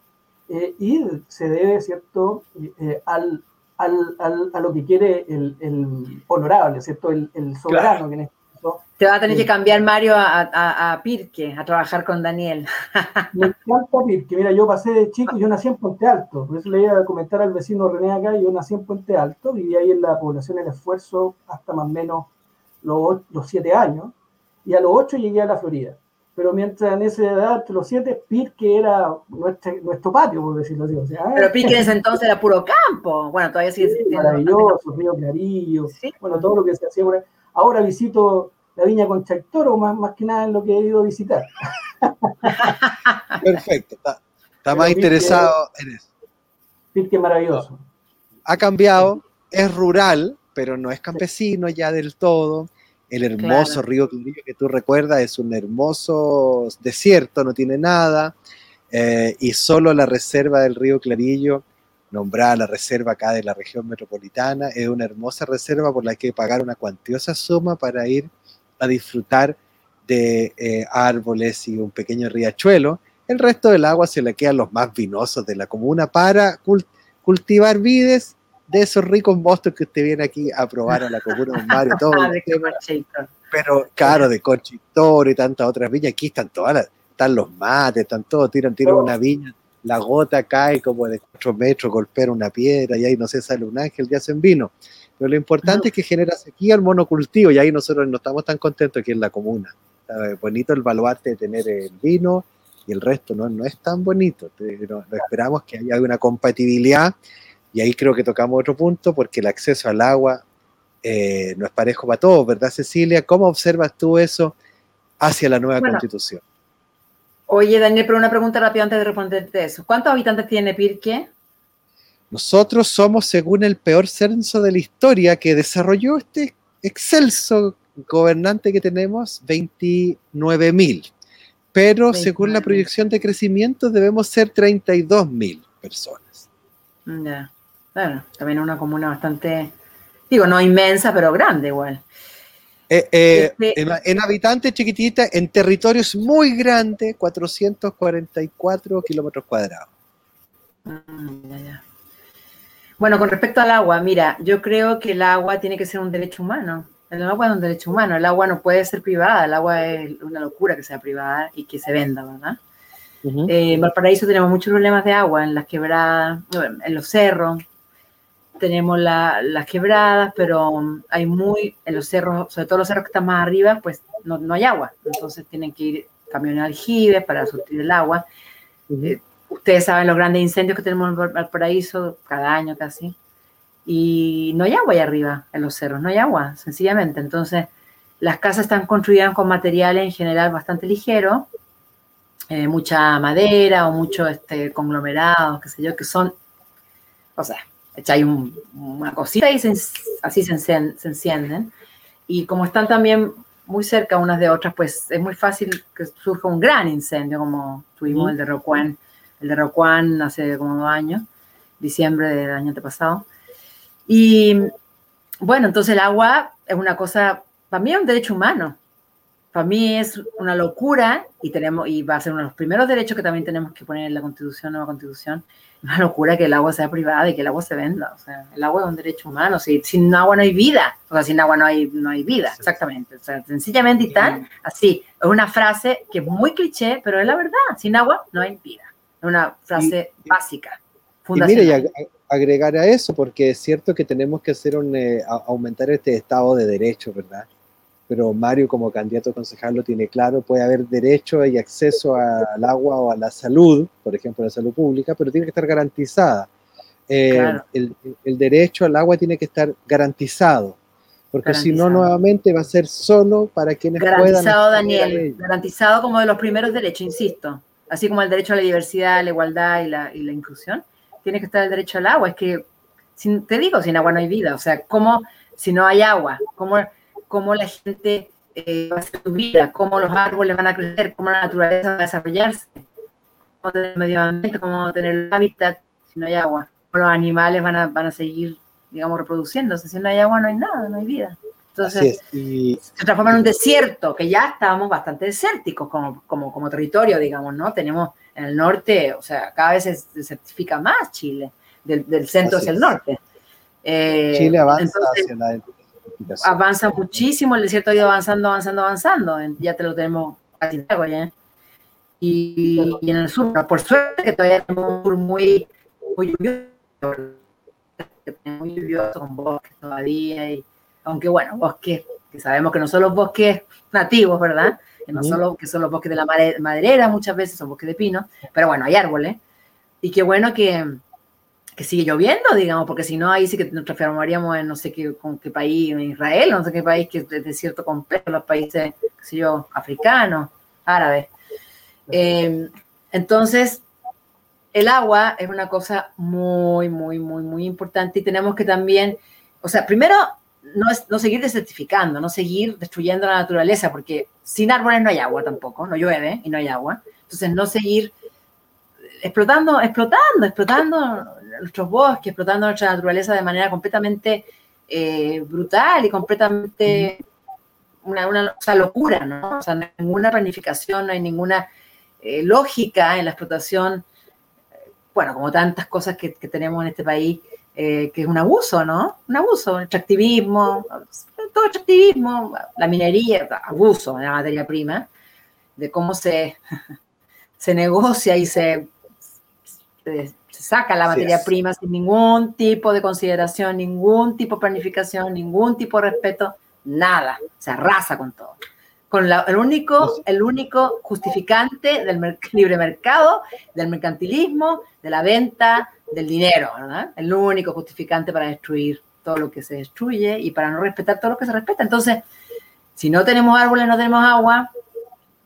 eh, y se debe, ¿cierto?, eh, al, al, al, a lo que quiere el, el honorable, ¿cierto? El, el soberano que en este Te va a tener que cambiar Mario a, a, Pirque, a trabajar con Daniel. *laughs* Me encanta Pirque. Mira, yo pasé de chico, yo nací en Puente Alto. Por eso le iba a comentar al vecino René acá. Yo nací en Puente Alto, viví ahí en la población El Esfuerzo hasta más o menos los, los siete años. Y a los ocho llegué a la Florida pero mientras en esa edad, los siete, Pirque era nuestro, nuestro patio, por decirlo así. O sea, pero Pirque en ese entonces era puro campo. Bueno, todavía sigue existiendo. Maravilloso, Río Clarillo, bueno, todo lo que se hacía. Ahora visito la viña con Toro, más, más que nada en lo que he ido a visitar. *laughs* Perfecto, está, más interesado en eso. Pirque maravilloso. Ha cambiado, es rural, pero no es campesino ya del todo el hermoso río Clarillo que tú recuerdas es un hermoso desierto, no tiene nada, eh, y solo la reserva del río Clarillo, nombrada la reserva acá de la región metropolitana, es una hermosa reserva por la que hay que pagar una cuantiosa suma para ir a disfrutar de eh, árboles y un pequeño riachuelo. El resto del agua se le queda a los más vinosos de la comuna para cultivar vides de esos ricos monstruos que usted viene aquí a probar a la comuna de Mario. *laughs* Todo pero claro, de Conchitor y tantas otras viñas, aquí están todas las, están los mates, están todos, tiran, tiran una viña, la gota cae como de cuatro metros, golpea una piedra y ahí no sé, sale un ángel y hacen vino. Pero lo importante es que genera sequía el monocultivo y ahí nosotros no estamos tan contentos aquí en la comuna. Está bonito el baluarte de tener el vino y el resto no, no es tan bonito. Esperamos que haya una compatibilidad y ahí creo que tocamos otro punto porque el acceso al agua eh, no es parejo para todos, ¿verdad, Cecilia? ¿Cómo observas tú eso hacia la nueva constitución? Oye, Daniel, pero una pregunta rápida antes de responderte eso. ¿Cuántos habitantes tiene Pirque? Nosotros somos, según el peor censo de la historia que desarrolló este excelso gobernante que tenemos, 29 mil. Pero según la 29.000. proyección de crecimiento debemos ser 32 mil personas. Ya. Bueno, también una comuna bastante, digo, no inmensa, pero grande igual. Eh, eh, Este- en, en habitantes chiquititas, en territorios muy grandes, 444 kilómetros cuadrados. Ya. Bueno, con respecto al agua, mira, yo creo que el agua tiene que ser un derecho humano. El agua es un derecho humano, el agua no puede ser privada, el agua es una locura que sea privada y que se venda, ¿verdad? Eh, en Valparaíso tenemos muchos problemas de agua en las quebradas, en los cerros. Tenemos la- las quebradas, pero hay muy, en los cerros, sobre todo los cerros que están más arriba, pues no, no hay agua. Entonces tienen que ir camiones aljibes para surtir el agua. Ujú. Ustedes saben los grandes incendios que tenemos en Val- Valparaíso cada año casi. Y no hay agua ahí arriba, en los cerros, no hay agua, sencillamente. Entonces, las casas están construidas con materiales en general bastante ligeros, eh, mucha madera o mucho este, conglomerados, qué sé yo, que son, o sea, echáis un- una cosita y se así se, encien- se encienden. Y como están también muy cerca unas de otras, pues es muy fácil que surja un gran incendio, como tuvimos Ujú. el de Rocuán, el de Rocuán hace como dos años, diciembre del año antepasado. Y bueno, entonces el agua es una cosa, para mí es un derecho humano. Para mí es una locura y tenemos y va a ser uno de los primeros derechos que también tenemos que poner en la Constitución, nueva Constitución. Una locura que el agua sea privada y que el agua se venda. O sea, el agua es un derecho humano. Si, sin agua no hay vida. O sea, sin agua no hay, no hay vida. Exactamente. O sea, sencillamente y tan así. Es una frase que es muy cliché, pero es la verdad. Sin agua no hay vida. Es una frase Y- básica. Y mire, y Fundacional. ag- agregar a eso, porque es cierto que tenemos que hacer un, eh, aumentar este Estado de Derecho, ¿verdad? Pero Mario, como candidato a concejal, lo tiene claro, puede haber derecho y acceso a- al agua o a la salud, por ejemplo, la salud pública, pero tiene que estar garantizada. Eh, Claro. el, el derecho al agua tiene que estar garantizado, porque si no, Garantizado. nuevamente va a ser solo para quienes puedan. Garantizado, acceder a Daniel, garantizado como de los primeros derechos, insisto. Así como el derecho a la diversidad, la igualdad y la, y la inclusión, tiene que estar el derecho al agua. Es que, sin, te digo, sin agua no hay vida. O sea, ¿cómo, si no hay agua, cómo, cómo la gente eh, va a hacer su vida? ¿Cómo los árboles van a crecer? ¿Cómo la naturaleza va a desarrollarse? ¿Cómo tener el medio ambiente? ¿Cómo tener el hábitat si no hay agua? ¿Cómo los animales van a, van a seguir, digamos, reproduciéndose? Si no hay agua no hay nada, no hay vida. Entonces. Y, se transforma en un desierto, que ya estábamos bastante desérticos como, como, como territorio, digamos, ¿no? Tenemos en el norte, o sea, cada vez se desertifica más Chile, del, del centro hacia el norte. Eh, Chile avanza entonces, hacia la avanza muchísimo, el desierto ha ido avanzando, avanzando, avanzando, ya te lo tenemos casi largo ya. Y, y en el sur, no, por suerte que todavía tenemos un sur muy, muy lluvioso, muy lluvioso, con bosques todavía, y, aunque bueno, bosques, que sabemos que no son los bosques nativos, ¿verdad? Que no Ujú. solo que son los bosques de la maderera, muchas veces son bosques de pino, pero bueno, hay árboles. Y qué bueno que, que sigue lloviendo, digamos, porque si no, ahí sí que nos transformaríamos en no sé qué, con qué país, en Israel, no sé qué país que es de desierto completo, los países, qué sé yo, africanos, árabes. Eh, entonces, el agua es una cosa muy, muy, muy, muy importante y tenemos que también, o sea, primero, no, no seguir desertificando, no seguir destruyendo la naturaleza, porque sin árboles no hay agua tampoco, no llueve y no hay agua. Entonces, no seguir explotando, explotando, explotando nuestros bosques, explotando nuestra naturaleza de manera completamente eh, brutal y completamente una, una o sea, locura, ¿no? O sea, no hay ninguna planificación, no hay ninguna eh, lógica en la explotación, eh, bueno, como tantas cosas que, que tenemos en este país, eh, que es un abuso, ¿no? Un abuso, el extractivismo, todo extractivismo, la minería, abuso de la materia prima, de cómo se, *laughs* se negocia y se saca la materia prima sin ningún tipo de consideración, ningún tipo de planificación, ningún tipo de respeto, nada, se arrasa con todo. Con la- el, único, el único justificante del mer- *laughs* libre mercado, del mercantilismo, de la venta, del dinero, ¿verdad? El único justificante para destruir todo lo que se destruye y para no respetar todo lo que se respeta. Entonces, si no tenemos árboles, no tenemos agua,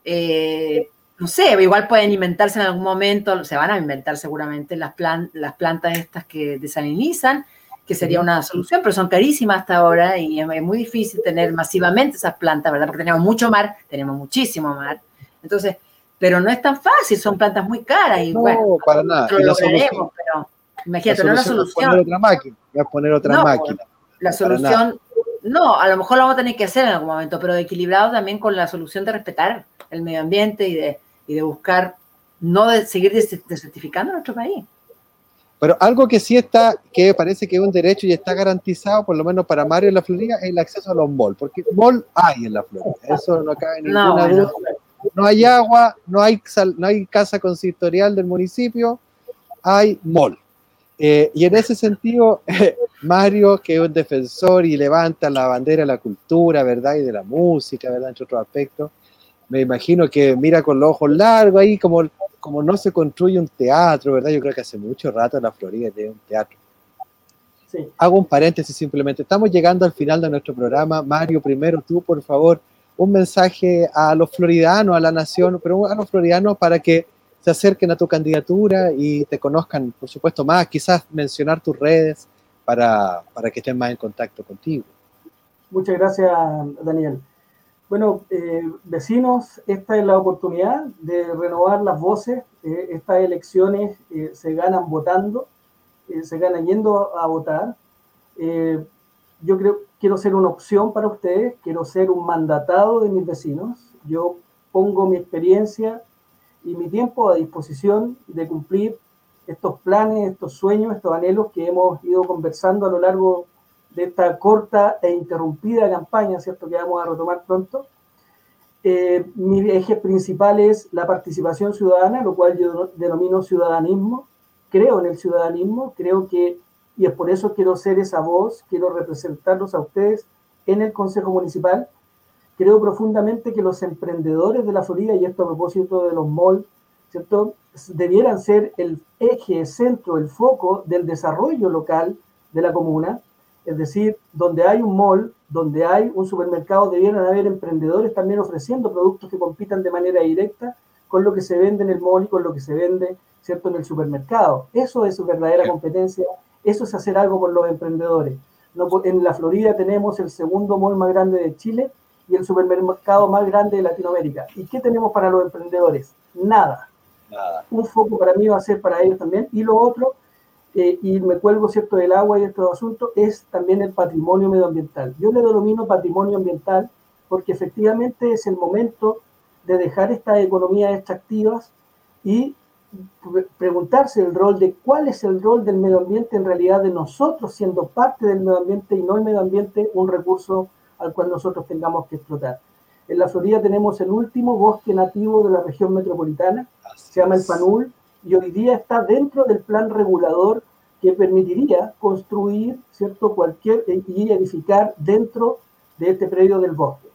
eh, no sé, igual pueden inventarse en algún momento, se van a inventar seguramente las, plan- las plantas estas que desalinizan, que sería una solución, pero son carísimas hasta ahora y es muy difícil tener masivamente esas plantas, ¿verdad? Porque tenemos mucho mar, tenemos muchísimo mar. Entonces, pero no es tan fácil, son plantas muy caras y No, bueno, para nada. lo Y la lograremos, solución- pero imagínate, no es la es poner solución. otra máquina. Es poner otra No, máquina. La solución, no, a lo mejor lo vamos a tener que hacer en algún momento, pero equilibrado también con la solución de respetar el medio ambiente y de, y de buscar no de seguir des- desertificando nuestro país. Pero algo que sí está, que parece que es un derecho y está garantizado, por lo menos para Mario en la Florida, es el acceso a los malls, porque mall hay en la Florida, eso no cabe ninguna No, bueno. duda. No hay agua, no hay, sal- no hay casa consistorial del municipio, hay mall. Eh, y en ese sentido, *laughs* Mario, que es un defensor y levanta la bandera de la cultura, ¿verdad? Y de la música, ¿verdad? Entre otros aspectos, me imagino que mira con los ojos largos ahí, como, como no se construye un teatro, ¿verdad? Yo creo que hace mucho rato en la Florida tiene un teatro. Sí. Hago un paréntesis simplemente. Estamos llegando al final de nuestro programa. Mario, primero tú, por favor, un mensaje a los floridanos, a la nación, pero a los floridanos para que se acerquen a tu candidatura y te conozcan, por supuesto, más, quizás mencionar tus redes para, para que estén más en contacto contigo. Muchas gracias, Daniel. Bueno, eh, vecinos, esta es la oportunidad de renovar las voces. Eh, estas elecciones eh, se ganan votando, se ganan yendo a, votar. Yo creo quiero ser una opción para ustedes, quiero ser un mandatado de mis vecinos. Yo pongo mi experiencia y mi tiempo a disposición de cumplir estos planes, estos sueños, estos anhelos que hemos ido conversando a lo largo de esta corta e interrumpida campaña, ¿cierto? Que vamos a retomar pronto. Eh, mi eje principal es la participación ciudadana, lo cual yo denomino ciudadanismo. Creo en el ciudadanismo, creo que, y es por eso quiero ser esa voz, quiero representarlos a ustedes en el Consejo Municipal. Creo profundamente que los emprendedores de la Florida, y esto a propósito de los malls, ¿cierto? Debieran ser el eje, centro, el foco del desarrollo local de la comuna. Es decir, donde hay un mall, donde hay un supermercado, debieran haber emprendedores también ofreciendo productos que compitan de manera directa con lo que se vende en el mall y con lo que se vende, ¿cierto?, en el supermercado. Eso es su verdadera competencia, eso es hacer algo por los emprendedores. En la Florida tenemos el segundo mall más grande de Chile y el supermercado más grande de Latinoamérica. ¿Y qué tenemos para los emprendedores? Nada. Nada. Un foco para mí va a ser para ellos también. Y lo otro, eh, y me cuelgo cierto del agua y de estos asuntos, es también el patrimonio medioambiental. Yo le denomino patrimonio ambiental porque efectivamente es el momento de dejar estas economías extractivas y preguntarse el rol de cuál es el rol del medio ambiente en realidad de nosotros siendo parte del medio ambiente y no el medio ambiente un recurso al cual nosotros tengamos que explotar. En la Florida tenemos el último bosque nativo de la región metropolitana, se llama el Panul, y hoy día está dentro del plan regulador que permitiría construir cierto cualquier y edificar dentro de este predio del bosque.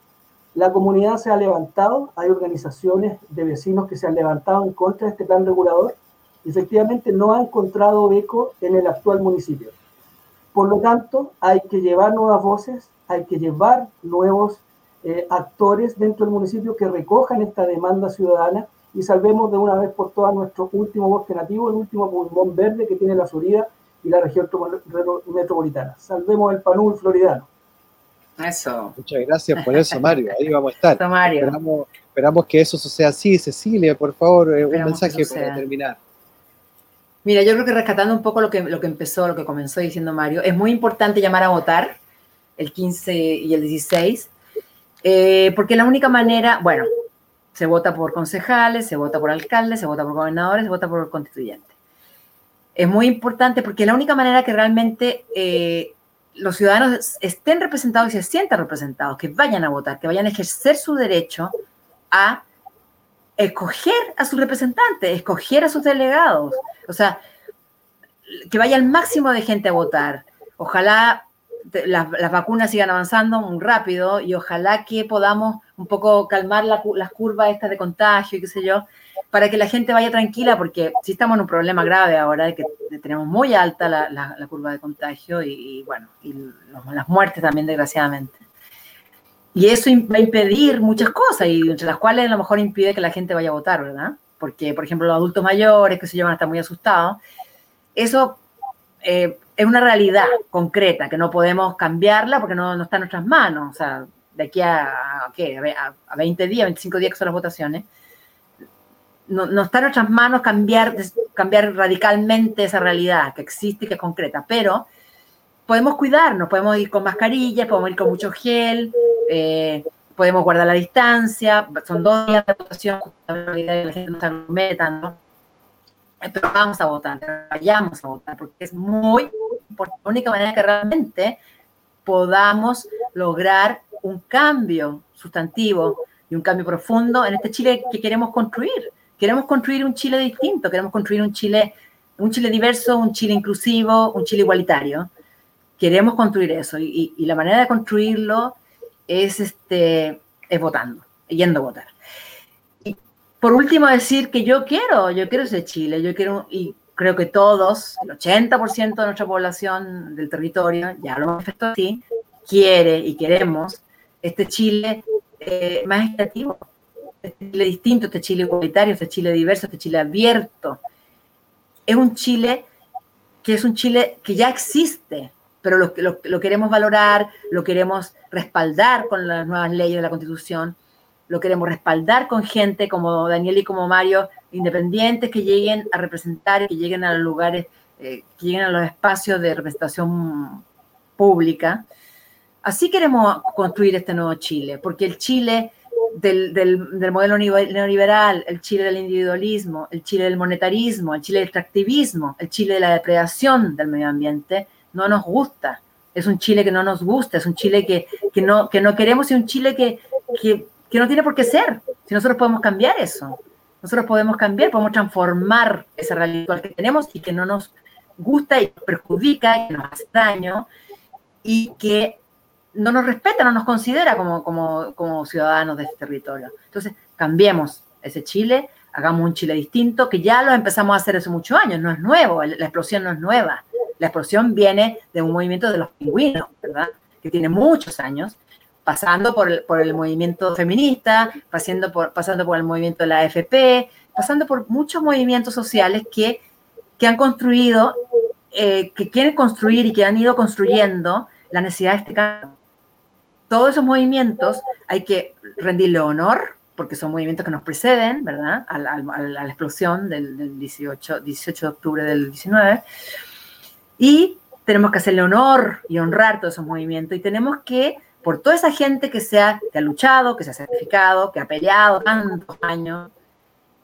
La comunidad se ha levantado, hay organizaciones de vecinos que se han levantado en contra de este plan regulador y efectivamente no ha encontrado eco en el actual municipio. Por lo tanto, hay que llevar nuevas voces, hay que llevar nuevos eh, actores dentro del municipio que recojan esta demanda ciudadana y salvemos de una vez por todas nuestro último bosque nativo, el último pulmón verde que tiene la Florida y la región metropolitana. Salvemos el panul floridano. Eso. Muchas gracias por eso, Mario. Ahí vamos a *laughs* estar. Eso, Mario. Esperamos, esperamos que eso sea así. Cecilia, por favor, eh, un Esperamos mensaje para terminar. Mira, yo creo que rescatando un poco lo que, lo que empezó, lo que comenzó diciendo Mario, es muy importante llamar a votar el 15 y el 16, eh, porque la única manera, bueno, se vota por concejales, se vota por alcaldes, se vota por gobernadores, se vota por constituyentes. Es muy importante porque la única manera que realmente eh, los ciudadanos estén representados y se sientan representados, que vayan a votar, que vayan a ejercer su derecho a escoger a sus representantes, escoger a sus delegados. O sea, que vaya el máximo de gente a votar. Ojalá las, las vacunas sigan avanzando muy rápido y ojalá que podamos un poco calmar las curvas estas de contagio y qué sé yo, para que la gente vaya tranquila, porque sí estamos en un problema grave ahora, de que tenemos muy alta la, la- curva de contagio y, bueno, y las muertes también, desgraciadamente. Y eso va a impedir muchas cosas, y entre las cuales a lo mejor impide que la gente vaya a votar, ¿verdad? Porque, por ejemplo, los adultos mayores, que se llevan a estar muy asustados, eso eh, es una realidad concreta que no podemos cambiarla porque no, no está en nuestras manos. O sea, de aquí a, ¿qué? a, 20 días, 25 días que son las votaciones, no, no, está en nuestras manos cambiar, cambiar radicalmente esa realidad que existe y que es concreta, pero podemos cuidarnos, podemos ir con mascarillas, podemos ir con mucho gel, eh, podemos guardar la distancia, son dos días de votación, la gente no está metando, pero vamos a votar, vayamos a votar, porque es muy importante, la única manera que realmente podamos lograr un cambio sustantivo y un cambio profundo en este Chile que queremos construir. Queremos construir un Chile distinto, queremos construir un Chile, un Chile diverso, un Chile inclusivo, un Chile igualitario. Queremos construir eso y, la manera de construirlo es, este, es votando, yendo a votar. Por último, decir que yo quiero, yo quiero ese Chile, yo quiero, y creo que todos, el 80% de nuestra población del territorio, ya lo manifestó así, quiere y queremos este Chile eh, más equitativo, este Chile distinto, este Chile igualitario, este Chile diverso, este Chile abierto. Es un Chile que es un Chile que ya existe, pero lo, lo, queremos valorar, lo queremos respaldar con las nuevas leyes de la Constitución, lo queremos respaldar con gente como Daniel y como Mario, independientes que lleguen a representar, que lleguen a los lugares, eh, que lleguen a los espacios de representación pública. Así queremos construir este nuevo Chile, porque el Chile del, del, modelo neoliberal, el Chile del individualismo, el Chile del monetarismo, el Chile del extractivismo, el Chile de la depredación del medio ambiente, no nos gusta. Es un Chile que no nos gusta, es un Chile que, que no, que no queremos y un Chile que, que, que no tiene por qué ser. Si nosotros podemos cambiar eso, nosotros podemos cambiar, podemos transformar esa realidad que tenemos y que no nos gusta y perjudica y nos hace daño y que no nos respeta, no nos considera como, como, como ciudadanos de este territorio. Entonces, cambiemos ese Chile, hagamos un Chile distinto, que ya lo empezamos a hacer hace muchos años, no es nuevo, la explosión no es nueva. La explosión viene de un movimiento de los pingüinos, ¿verdad? Que tiene muchos años, pasando por el, por el movimiento feminista, pasando por, pasando por el movimiento de la AFP, pasando por muchos movimientos sociales que, que han construido, eh, que quieren construir y que han ido construyendo la necesidad de este cambio todos esos movimientos hay que rendirle honor, porque son movimientos que nos preceden, ¿verdad? A la, explosión del, 18, 18 de octubre del 19. Y tenemos que hacerle honor y honrar todos esos movimientos. Y tenemos que, por toda esa gente que, se ha, que ha luchado, que se ha certificado, que ha peleado tantos años,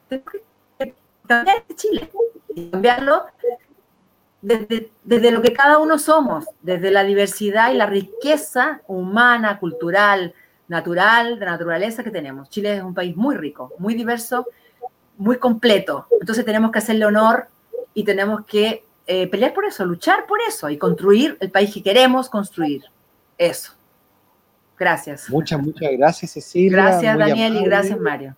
tenemos que cambiar este Chile y cambiarlo desde, lo que cada uno somos, desde la diversidad y la riqueza humana, cultural, natural, de naturaleza que tenemos. Chile es un país muy rico, muy diverso, muy completo. Entonces tenemos que hacerle honor y tenemos que eh, pelear por eso, luchar por eso y construir el país que queremos construir. Eso. Gracias. Muchas, muchas gracias, Cecilia. Gracias, Daniel, y gracias, Mario.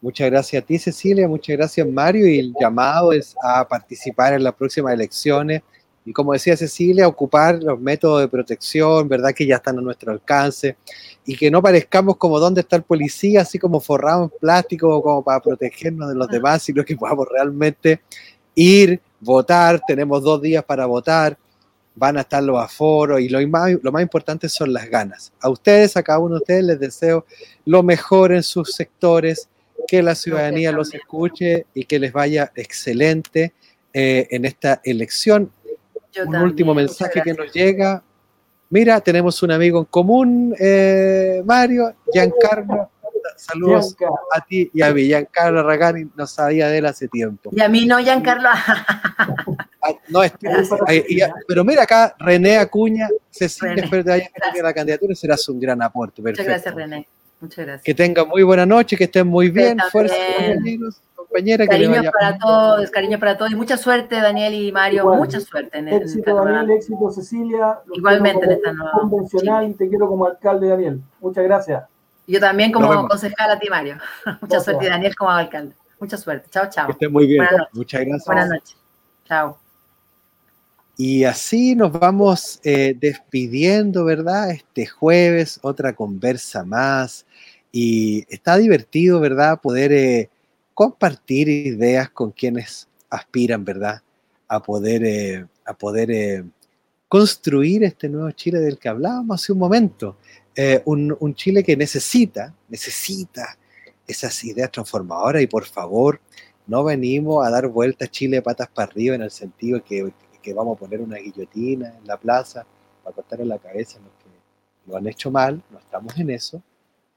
Muchas gracias a ti, Cecilia, muchas gracias, Mario, y el llamado es a participar en las próximas elecciones y, como decía Cecilia, ocupar los métodos de protección, ¿verdad? Que ya están a nuestro alcance y que no parezcamos como dónde está el policía, así como forrado en plástico, como para protegernos de los demás, sino que podamos realmente ir, votar, tenemos dos días para votar, van a estar los aforos y lo más, lo más importante son las ganas. A ustedes, a cada uno de ustedes les deseo lo mejor en sus sectores, que la ciudadanía los escuche y que les vaya excelente eh, en esta elección. un último mensaje que nos llega. Mira, tenemos un amigo en común, eh, Mario, Giancarlo. Saludos a ti y a mí. Giancarlo Ragani no sabía de él hace tiempo. Y a mí no, Giancarlo. *laughs* Ah, no, pero mira acá, René Acuña, Cecilia, espero que la candidatura será un gran aporte. Muchas gracias, René. Muchas gracias. Que tengan muy buena noche, que estén muy bien. Fuerza, compañeros, compañeras. Cariño para todos, cariño para todos. Y mucha suerte, Daniel y Mario. mucha suerte en, éxito, Daniel, éxito, Cecilia. Igualmente en esta nueva. Convencional, te quiero como alcalde, Daniel. Muchas gracias. Yo también como concejal a ti, Mario. *laughs* mucha suerte, Daniel, como alcalde. Mucha suerte. Chao, chao. Que estén muy bien. Muchas gracias. Buenas noches. Chao. Y así nos vamos eh, despidiendo, ¿verdad? Este jueves, otra conversa más. Y está divertido, ¿verdad? Poder eh, compartir ideas con quienes aspiran, ¿verdad? A poder eh, a poder construir este nuevo Chile del que hablábamos hace un momento. Un, un, Chile que necesita, necesita esas ideas transformadoras y por favor, no venimos a dar vueltas Chile patas para arriba en el sentido que, que vamos a poner una guillotina en la plaza para cortar en la cabeza a los que lo han hecho mal, no estamos en eso.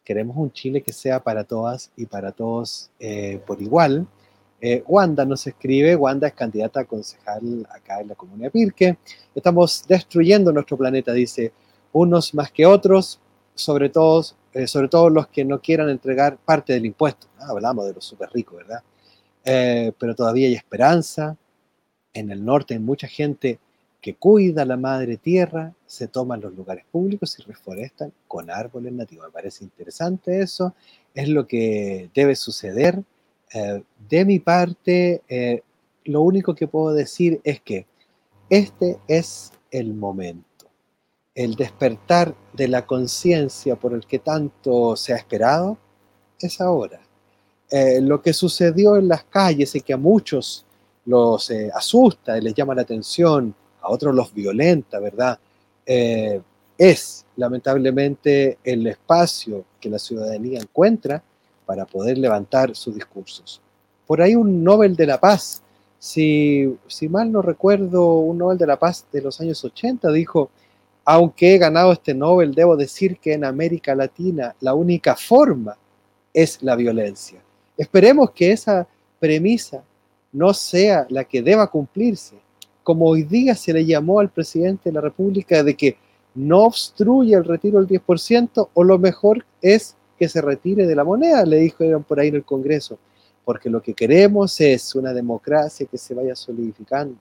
Queremos un Chile que sea para todas y para todos eh, por igual. Eh, Wanda nos escribe, Wanda es candidata a concejal acá en la comuna de Pirque. Estamos destruyendo nuestro planeta, dice, unos más que otros, sobre todo, eh, sobre todo los que no quieran entregar parte del impuesto. Ah, hablamos de los súper ricos, ¿verdad? Eh, pero todavía hay esperanza. En el norte hay mucha gente que cuida la madre tierra, se toman los lugares públicos y reforestan con árboles nativos. Me parece interesante eso, es lo que debe suceder. Eh, de mi parte, eh, lo único que puedo decir es que este es el momento, el despertar de la conciencia por el que tanto se ha esperado, es ahora. Eh, lo que sucedió en las calles y que a muchos los eh, asusta les llama la atención, a otros los violenta, ¿verdad? Eh, es lamentablemente el espacio que la ciudadanía encuentra para poder levantar sus discursos. Por ahí un Nobel de la Paz, si, si mal no recuerdo, un Nobel de la Paz de los años 80 dijo, aunque he ganado este Nobel, debo decir que en América Latina la única forma es la violencia. Esperemos que esa premisa no sea la que deba cumplirse, como hoy día se le llamó al presidente de la República de que no obstruye el retiro del 10% o lo mejor es que se retire de la moneda, le dijeron por ahí en el Congreso, porque lo que queremos es una democracia que se vaya solidificando.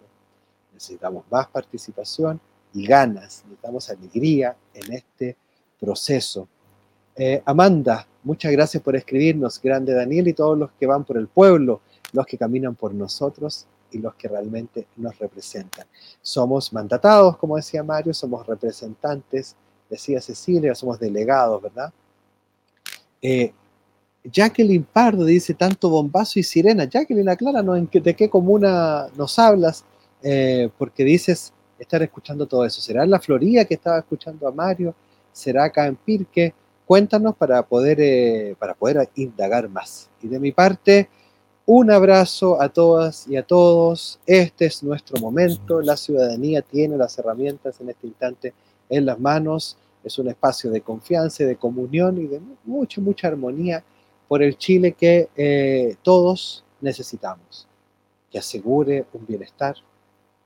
Necesitamos más participación y ganas, necesitamos alegría en este proceso. Eh, Amanda, muchas gracias por escribirnos, grande Daniel, y todos los que van por el pueblo, los que caminan por nosotros y los que realmente nos representan. Somos mandatados, como decía Mario, somos representantes, decía Cecilia, somos delegados, ¿verdad? Eh, Jacqueline Pardo dice tanto bombazo y sirena. Jacqueline, acláranos en de qué comuna nos hablas, eh, porque dices estar escuchando todo eso. ¿Será en la Florida que estaba escuchando a Mario? ¿Será acá en Pirque? cuéntanos para poder, eh, para poder indagar más. Y de mi parte, un abrazo a todas y a todos. Este es nuestro momento. La ciudadanía tiene las herramientas en este instante en las manos. Es un espacio de confianza, de comunión y de mucha, mucha armonía por el Chile que eh, todos necesitamos. Que asegure un bienestar,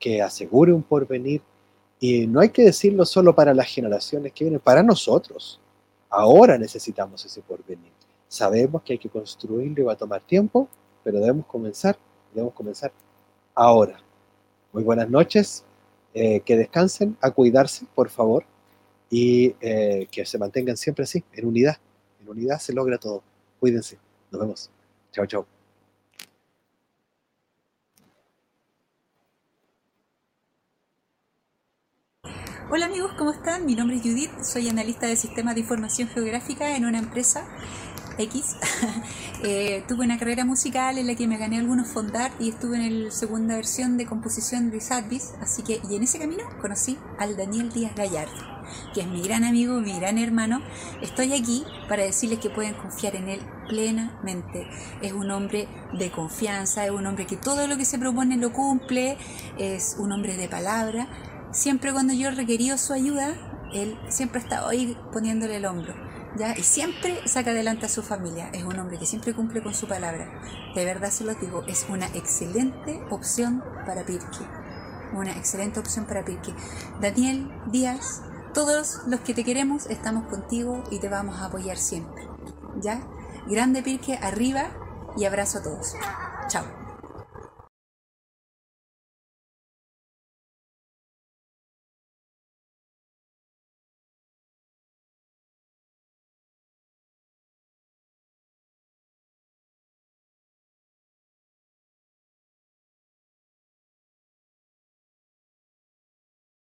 que asegure un porvenir. Y no hay que decirlo solo para las generaciones que vienen, para nosotros Ahora necesitamos ese porvenir. Sabemos que hay que construirlo y va a tomar tiempo, pero debemos comenzar, debemos comenzar ahora. Muy buenas noches, eh, que descansen, a cuidarse, por favor, y eh, que se mantengan siempre así, en unidad. En unidad se logra todo. Cuídense. Nos vemos. Chao, chao. Hola amigos, ¿cómo están? Mi nombre es Judith, soy analista de sistemas de información geográfica en una empresa X. *laughs* eh, tuve una carrera musical en la que me gané algunos fondar y estuve en la segunda versión de composición de Sadvis, así que y en ese camino conocí al Daniel Díaz Gallardo, que es mi gran amigo, mi gran hermano. Estoy aquí para decirles que pueden confiar en él plenamente. Es un hombre de confianza, es un hombre que todo lo que se propone lo cumple, es un hombre de palabra siempre cuando yo he requerido su ayuda, él siempre ha estado ahí poniéndole el hombro. ¿Ya? Y siempre saca adelante a su familia. Es un hombre que siempre cumple con su palabra. De verdad se lo digo, es una excelente opción para Pirque. Una excelente opción para Pirque. Daniel Díaz, todos los que te queremos estamos contigo y te vamos a apoyar siempre. ¿Ya? Grande Pirque, arriba y abrazo a todos. Chao.